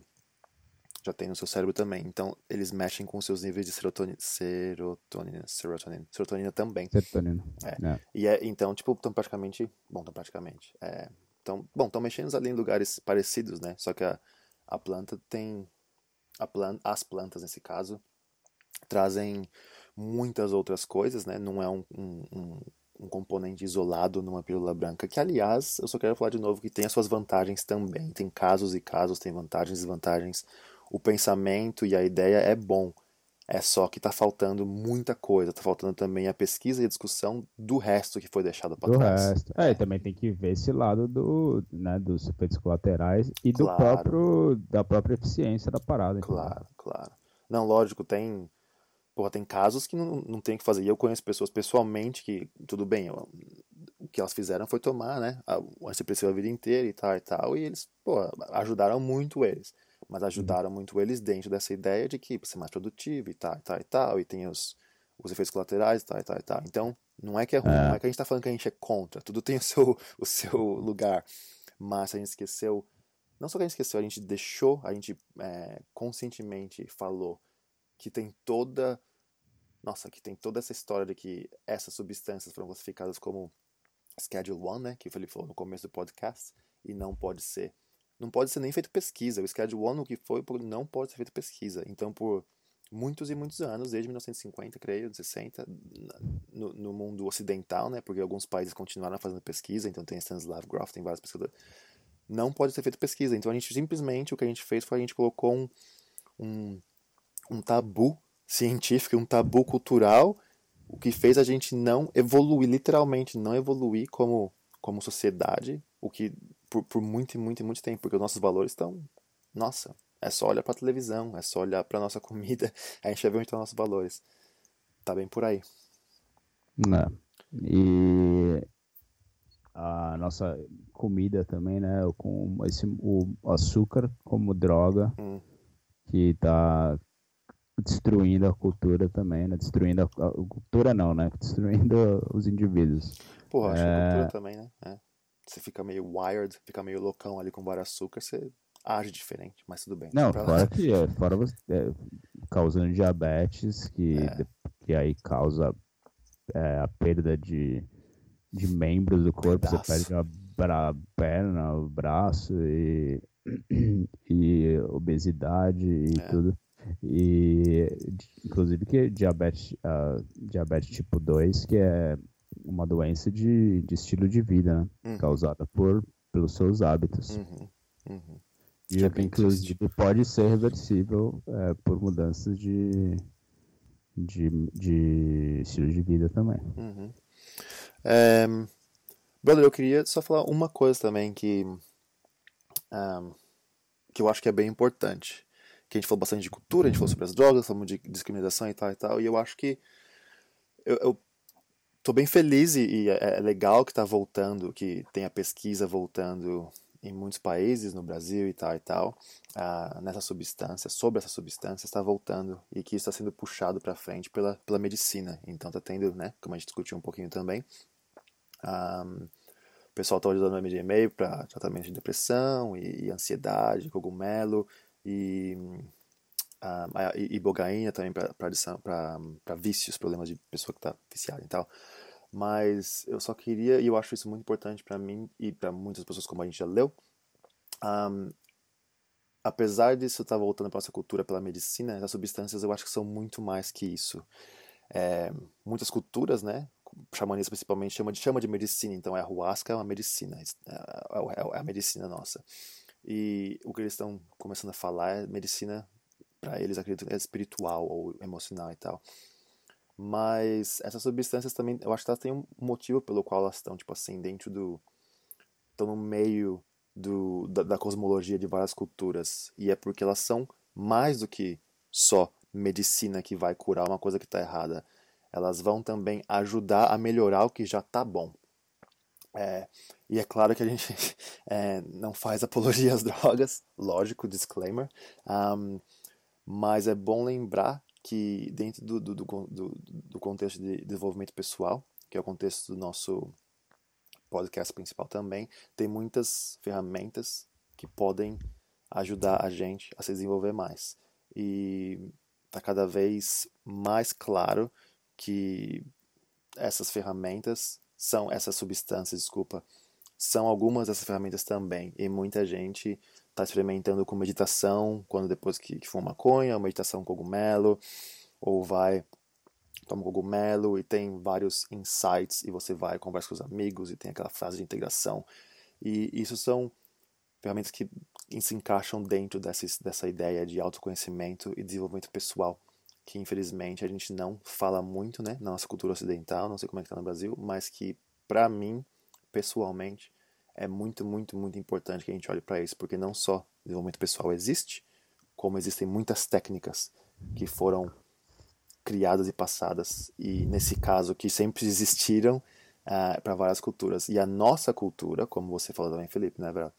já tem no seu cérebro também. Então, eles mexem com os seus níveis de serotonina, serotonina, serotonina, serotonina também. Serotonina. É. é. E é, então, tipo, estão praticamente, bom, estão praticamente, é, então, bom, estão mexendo ali em lugares parecidos, né? Só que a, a planta tem, a planta, as plantas nesse caso, trazem muitas outras coisas, né? Não é um, um, um, componente isolado numa pílula branca, que aliás, eu só quero falar de novo que tem as suas vantagens também. Tem casos e casos, tem vantagens e desvantagens. O pensamento e a ideia é bom. É só que está faltando muita coisa, está faltando também a pesquisa e a discussão do resto que foi deixado para trás. Resto. É, também tem que ver esse lado do, né, dos efeitos colaterais e claro. do próprio da própria eficiência da parada. Claro, então. claro. Não, lógico, tem Porra, tem casos que não, não tem o que fazer. E eu conheço pessoas pessoalmente que, tudo bem, eu, o que elas fizeram foi tomar, né, o antidepressivo a vida inteira e tal e tal, e eles, pô, ajudaram muito eles. Mas ajudaram muito eles dentro dessa ideia de que ser mais produtivo e tal e tal e tal, e tem os, os efeitos colaterais e tal e tal e tal. Então, não é que é ruim, é. não é que a gente tá falando que a gente é contra, tudo tem o seu, o seu lugar. Mas a gente esqueceu, não só que a gente esqueceu, a gente deixou, a gente é, conscientemente falou que tem toda nossa, que tem toda essa história de que essas substâncias foram classificadas como Schedule 1, né, que o Felipe falou no começo do podcast, e não pode ser. Não pode ser nem feito pesquisa. O Schedule 1, o que foi, não pode ser feito pesquisa. Então, por muitos e muitos anos, desde 1950, creio, 60, no, no mundo ocidental, né, porque alguns países continuaram fazendo pesquisa, então tem Stanislav Grof, tem vários pesquisadores, não pode ser feito pesquisa. Então, a gente simplesmente, o que a gente fez foi a gente colocou um, um, um tabu científico, um tabu cultural, o que fez a gente não evoluir, literalmente não evoluir como, como sociedade, o que por, por muito e muito e muito tempo, porque os nossos valores estão, nossa, é só olhar para televisão, é só olhar para nossa comida, a gente vai ver onde estão nossos valores. Tá bem por aí. Não. Né. E a nossa comida também, né? Com esse o açúcar como droga. Hum que está destruindo a cultura também, né? Destruindo a, a, cultura não, né? Destruindo os indivíduos. Porra, acho é... a cultura também, né? É. Você fica meio wired, fica meio loucão ali com bar açúcar, você age diferente, mas tudo bem. Não, fora que é, fora você, é, causando diabetes, que, é. que aí causa é, a perda de, de membros do corpo, Pedaço. você perde a, a perna, o braço e, e obesidade e é. tudo. E inclusive que diabetes, uh, diabetes tipo 2, que é uma doença de, de estilo de vida, né? Uhum. Causada por, pelos seus hábitos. Uhum. Uhum. E é inclusive pode ser reversível é, por mudanças de, de, de estilo de vida também. Uhum. É, brother, eu queria só falar uma coisa também que, um, que eu acho que é bem importante. Que a gente falou bastante de cultura, a gente falou sobre as drogas, falamos de discriminação e tal e tal, e eu acho que eu, eu tô bem feliz e, é, é legal que está voltando, que tem a pesquisa voltando em muitos países, no Brasil e tal e tal, uh, nessa substância, sobre essa substância, está voltando e que está sendo puxado para frente pela, pela medicina. Então está tendo, né, como a gente discutiu um pouquinho também, um, o pessoal está usando MDMA para tratamento de depressão e, e ansiedade, cogumelo e, uh, e, e bogaína também para vícios, problemas de pessoa que está viciada e tal. Mas eu só queria, e eu acho isso muito importante para mim e para muitas pessoas, como a gente já leu, um, apesar disso estar tá voltando para nossa cultura pela medicina, essas substâncias eu acho que são muito mais que isso. É, muitas culturas, né, xamanismo principalmente, chama de, chama de medicina, então a ayahuasca é uma medicina, é, é, é a medicina nossa. E o que eles estão começando a falar é medicina, para eles, acredito, é espiritual ou emocional e tal. Mas essas substâncias também, eu acho que elas têm um motivo pelo qual elas estão, tipo assim, dentro do. estão no meio do, da, da cosmologia de várias culturas. E é porque elas são mais do que só medicina que vai curar uma coisa que está errada. Elas vão também ajudar a melhorar o que já está bom. É, e é claro que a gente é, não faz apologia às drogas, lógico, disclaimer. Um, mas é bom lembrar que dentro do, do, do, do, contexto de desenvolvimento pessoal, que é o contexto do nosso podcast principal também, tem muitas ferramentas que podem ajudar a gente a se desenvolver mais. E está cada vez mais claro que essas ferramentas são essas substâncias, desculpa, são algumas dessas ferramentas também. E muita gente está experimentando com meditação, quando depois que, que fuma maconha, meditação com cogumelo, ou vai toma cogumelo e tem vários insights e você vai conversa com os amigos e tem aquela fase de integração. E isso são ferramentas que se encaixam dentro dessa, dessa ideia de autoconhecimento e desenvolvimento pessoal, que infelizmente a gente não fala muito, né, na nossa cultura ocidental, não sei como é que está no Brasil, mas que para mim, pessoalmente, é muito, muito, muito importante que a gente olhe para isso, porque não só desenvolvimento pessoal existe, como existem muitas técnicas que foram criadas e passadas, e nesse caso que sempre existiram uh, ah, para várias culturas. E a nossa cultura, como você falou também, Felipe, né, verdade?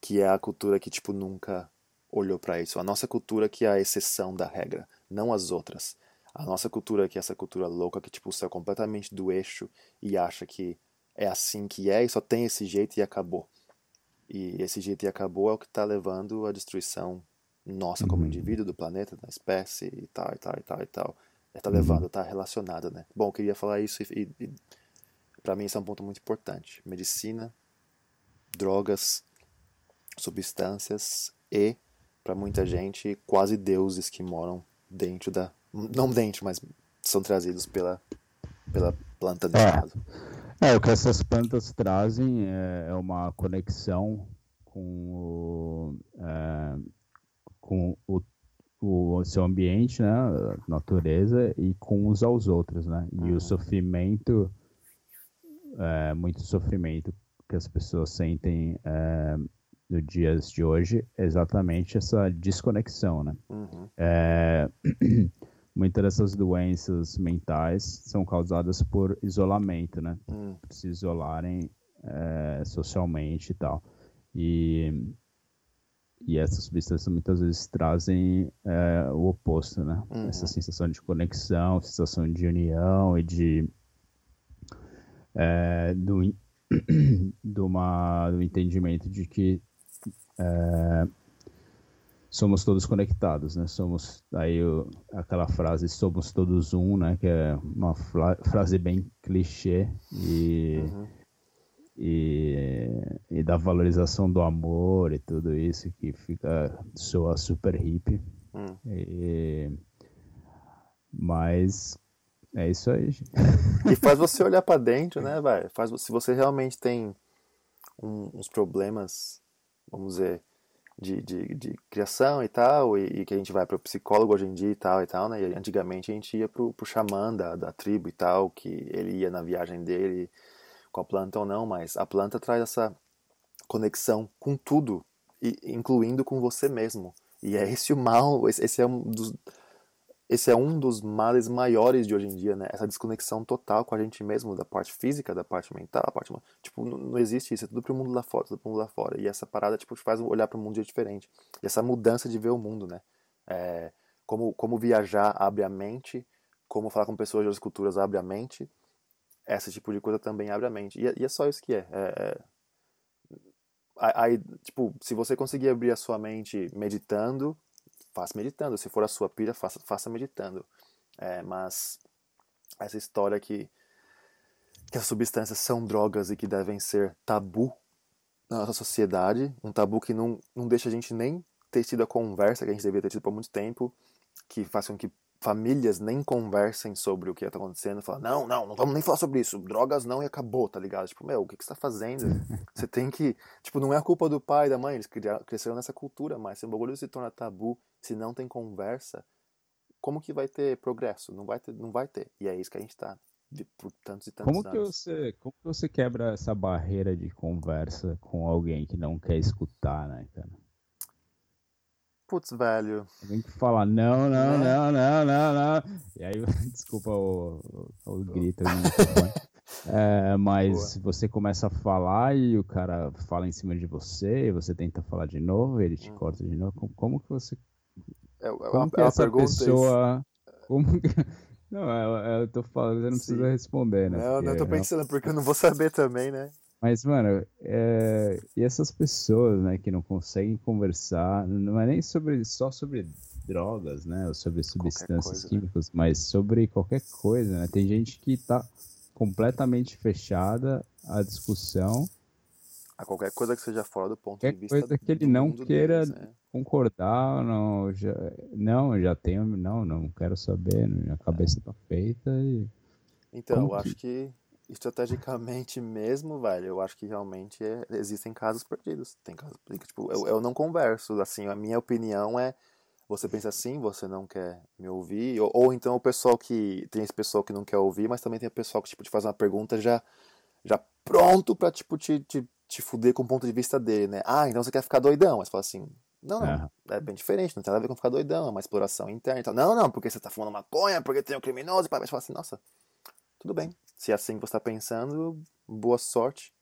Que é a cultura que, tipo, nunca olhou para isso. A nossa cultura que é a exceção da regra, não as outras. A nossa cultura que é essa cultura louca que, tipo, saiu completamente do eixo e acha que é assim que é e só tem esse jeito e acabou. E esse jeito e acabou é o que está levando à destruição nossa como uhum. indivíduo, do planeta, da espécie e tal, e tal, e tal, e tal. Está uhum. levando, está relacionado, né? Bom, eu queria falar isso e, e para mim isso é um ponto muito importante. Medicina, drogas, substâncias e, para muita gente, quase deuses que moram dentro da... Não dentro, mas são trazidos pela, pela planta do é. É, o que essas plantas trazem é, é uma conexão com o, é, com o, o seu ambiente, né, a natureza, e com uns aos outros, né? E o sofrimento, é, muito sofrimento que as pessoas sentem é, nos dias de hoje, é exatamente essa desconexão, né? Uhum. É, muitas dessas doenças mentais são causadas por isolamento, né? Hum. Por se isolarem é, socialmente e tal. E, e essas substâncias muitas vezes trazem é, o oposto, né? Uhum. Essa sensação de conexão, sensação de união e de é, do, do, uma, do entendimento de que é, somos todos conectados, né? Somos aí o, aquela frase somos todos um, né? Que é uma frase bem clichê e uhum e, e da valorização do amor e tudo isso que fica soa super hippie. Hum. E, mas é isso aí. E faz você olhar para dentro, né, vai? Faz se você realmente tem um, uns problemas, vamos dizer, de, de, de criação e tal, e, e, que a gente vai para o psicólogo hoje em dia e tal e tal, né? E antigamente a gente ia pro, pro xamã da, da tribo e tal, que ele ia na viagem dele com a planta ou não, mas a planta traz essa conexão com tudo, incluindo com você mesmo. E é esse o mal, esse é um dos, esse é um dos males maiores de hoje em dia, né? Essa desconexão total com a gente mesmo, da parte física, da parte mental, da parte tipo não, existe isso, é tudo pro mundo lá fora, tudo pro mundo lá fora. E essa parada tipo te faz olhar para o mundo de diferente. E essa mudança de ver o mundo, né? É, como como viajar abre a mente, como falar com pessoas de outras culturas abre a mente esse tipo de coisa também abre a mente. E, é, e é só isso que é. é, é aí, tipo, se você conseguir abrir a sua mente meditando, faça meditando. Se for a sua pira, faça, faça meditando. É, mas essa história que, que as substâncias são drogas e que devem ser tabu na nossa sociedade, um tabu que não, não deixa a gente nem ter tido a conversa que a gente deveria ter tido por muito tempo, que faz com que famílias nem conversem sobre o que está acontecendo, falam, não, não, não vamos nem falar sobre isso, drogas não e acabou, tá ligado? Tipo, meu, o que, que você tá fazendo? Você tem que, tipo, não é a culpa do pai e da mãe, eles cresceram nessa cultura, mas se o bagulho se torna tabu, se não tem conversa, como que vai ter progresso? Não vai ter, não vai ter. E é isso que a gente tá por tantos e tantos como que anos. Você, como que você quebra essa barreira de conversa com alguém que não quer escutar, né, cara? Putz, velho. Tem que falar, não, não, né? não, não, não, não. E aí, desculpa o, o, o grito. é, mas Boa. você começa a falar e o cara fala em cima de você, e você tenta falar de novo, ele te hum. corta de novo. Como, como que você. É, é como que é essa pessoa. Como que... Não, eu, eu tô falando, você não Sim. precisa responder, né? Não, porque, não, tô pensando, porque eu não vou saber também, né? Mas, mano, é... e essas pessoas, né, que não conseguem conversar, não é nem sobre só sobre drogas, né, ou sobre substâncias coisa, né? químicas, né? mas sobre qualquer coisa, né? Tem gente que tá completamente fechada à discussão. A qualquer coisa que seja fora do ponto de vista coisa que ele não queira deles, né? Concordar, não, já, não, já tenho, não, não quero saber, minha cabeça tá feita e... Então, Como eu acho que estrategicamente mesmo, velho, eu acho que realmente é, existem casos perdidos. Tem casos tipo, eu, eu não converso, assim, a minha opinião é você pensa assim, você não quer me ouvir, ou, ou então o pessoal que tem esse pessoal que não quer ouvir, mas também tem o pessoal que tipo te faz uma pergunta já já pronto para tipo te, te, te fuder com o ponto de vista dele, né? Ah, então você quer ficar doidão, mas fala assim, não, não, é. é bem diferente, não tem nada a ver com ficar doidão, é uma exploração interna. Então, não, não, porque você tá fumando maconha, porque tem um criminoso, e pai, fala assim, nossa, tudo bem, se é assim que você está pensando, boa sorte.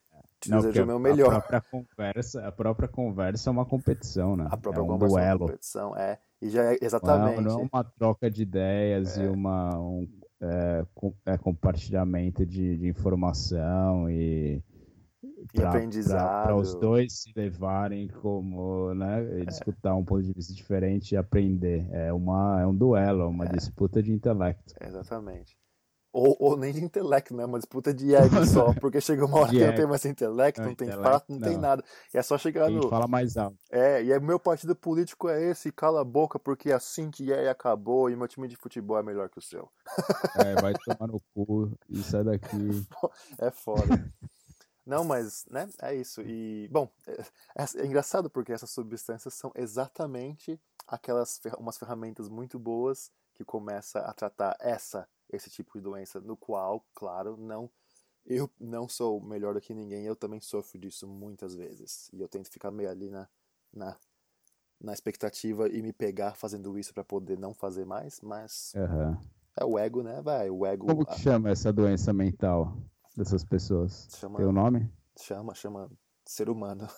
Te Não, desejo o meu melhor. A própria, conversa, a própria conversa é uma competição, né? A própria é um conversa duelo. é uma competição, é. E já é exatamente. Não, não é uma troca de ideias é. e uma, um é, é, compartilhamento de, de informação e, e. Para os dois se levarem como, né, é. escutar um ponto de vista diferente e aprender. É, uma, é um duelo, é uma é. disputa de intelecto. Exatamente. Ou, ou, nem de intelecto, né? Uma disputa de ego só, porque chega uma hora que não tem mais intelecto, não, não tem fato, não, não, tem nada. E é só chegar Quem no. fala mais alto. É, e é meu partido político é esse, cala a boca, porque é assim que é e acabou, e meu time de futebol é melhor que o seu. É, vai tomar no cu e sai daqui. É foda. Não, mas, né, é isso. E, bom, é, é, engraçado porque essas substâncias são exatamente aquelas umas ferramentas muito boas que começa a tratar essa esse tipo de doença, no qual, claro, não eu não sou melhor do que ninguém, eu também sofro disso muitas vezes. E eu tento ficar meio ali na, na, na expectativa e me pegar fazendo isso para poder não fazer mais, mas uhum. é o ego, né, vai? O ego. Como que chama essa doença mental dessas pessoas? Chama, Tem o um nome? Chama, chama ser humano.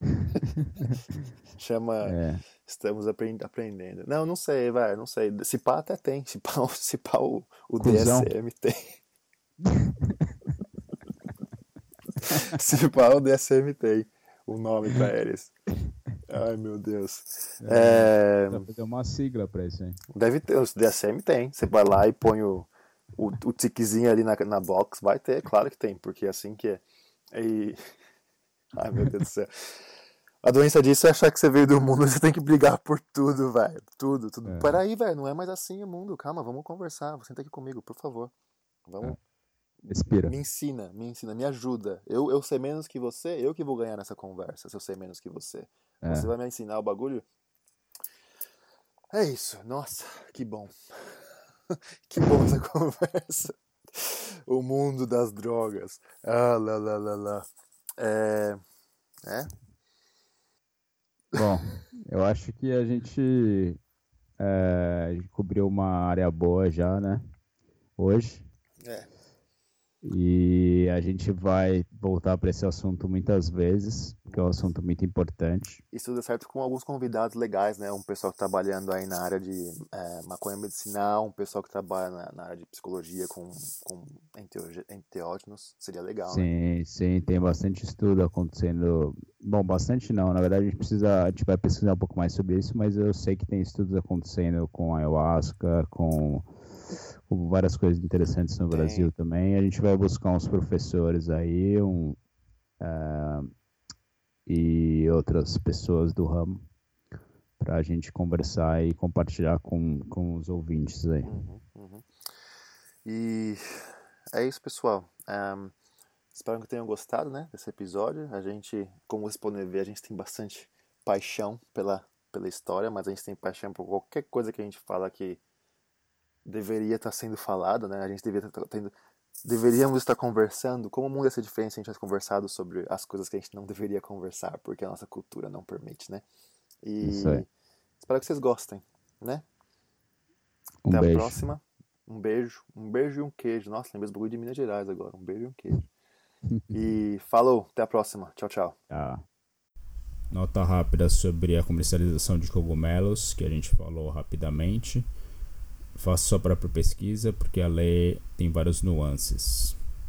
Chama é. Estamos aprendendo. Não, não sei, vai, não sei. Se pá até tem. Se pá, se pá o, o DSM tem. se pá o DSM tem o nome pra eles. Ai, meu Deus. É, é... Deve ter uma sigla pra isso, hein? Deve ter, o DSM tem. Você vai lá e põe o, o, o tiquezinho ali na, na box, vai ter, claro que tem, porque é assim que é. E... Ai, meu Deus do céu. A doença disso é achar que você veio do mundo, você tem que brigar por tudo, velho. Tudo, tudo. É. Peraí, velho, não é mais assim o mundo. Calma, vamos conversar. Senta aqui comigo, por favor. Vamos. É. Respira. Me ensina, me ensina, me ajuda. Eu, eu sei menos que você, eu que vou ganhar nessa conversa se eu sei menos que você. É. Você vai me ensinar o bagulho? É isso. Nossa, que bom. que bom essa conversa. O mundo das drogas. Ah, lá, lá, lá, lá. É. É? Bom, eu acho que a gente, é, cobriu uma área boa já, né? Hoje. É. E a gente vai voltar para esse assunto muitas vezes, porque é um assunto muito importante. Isso deu certo com alguns convidados legais, né? Um pessoal que tá trabalhando aí na área de é, maconha medicinal, um pessoal que trabalha na, na área de psicologia com, com enteógenos. Seria legal, sim, né? Sim, tem bastante estudo acontecendo. Bom, bastante não. Na verdade, a gente precisa, a gente vai pesquisar um pouco mais sobre isso, mas eu sei que tem estudos acontecendo com ayahuasca, com várias coisas interessantes no Tem. Brasil também. A gente vai buscar uns professores aí um, uh, e outras pessoas do ramo para a gente conversar e compartilhar com, com os ouvintes aí. Uhum, uhum. E é isso, pessoal. Um, espero que tenham gostado né, desse episódio. A gente, como vocês podem ver, a gente tem bastante paixão pela, pela história, mas a gente tem paixão por qualquer coisa que a gente fala que deveria estar sendo falado, né? A gente deveria estar tendo, deveríamos estar conversando. Como o mundo ia ser diferente se a gente tivesse conversado sobre as coisas que a gente não deveria conversar, porque a nossa cultura não permite, né? E espero que vocês gostem, né? Um Até beijo. a próxima. Um beijo. Um beijo e um queijo. Nossa, lembrei esse bagulho de Minas Gerais agora. Um beijo e um queijo. e falou. Até a próxima. Tchau, tchau. Ah. Nota rápida sobre a comercialização de cogumelos, que a gente falou rapidamente faça sua própria pesquisa, porque a lei tem várias nuances.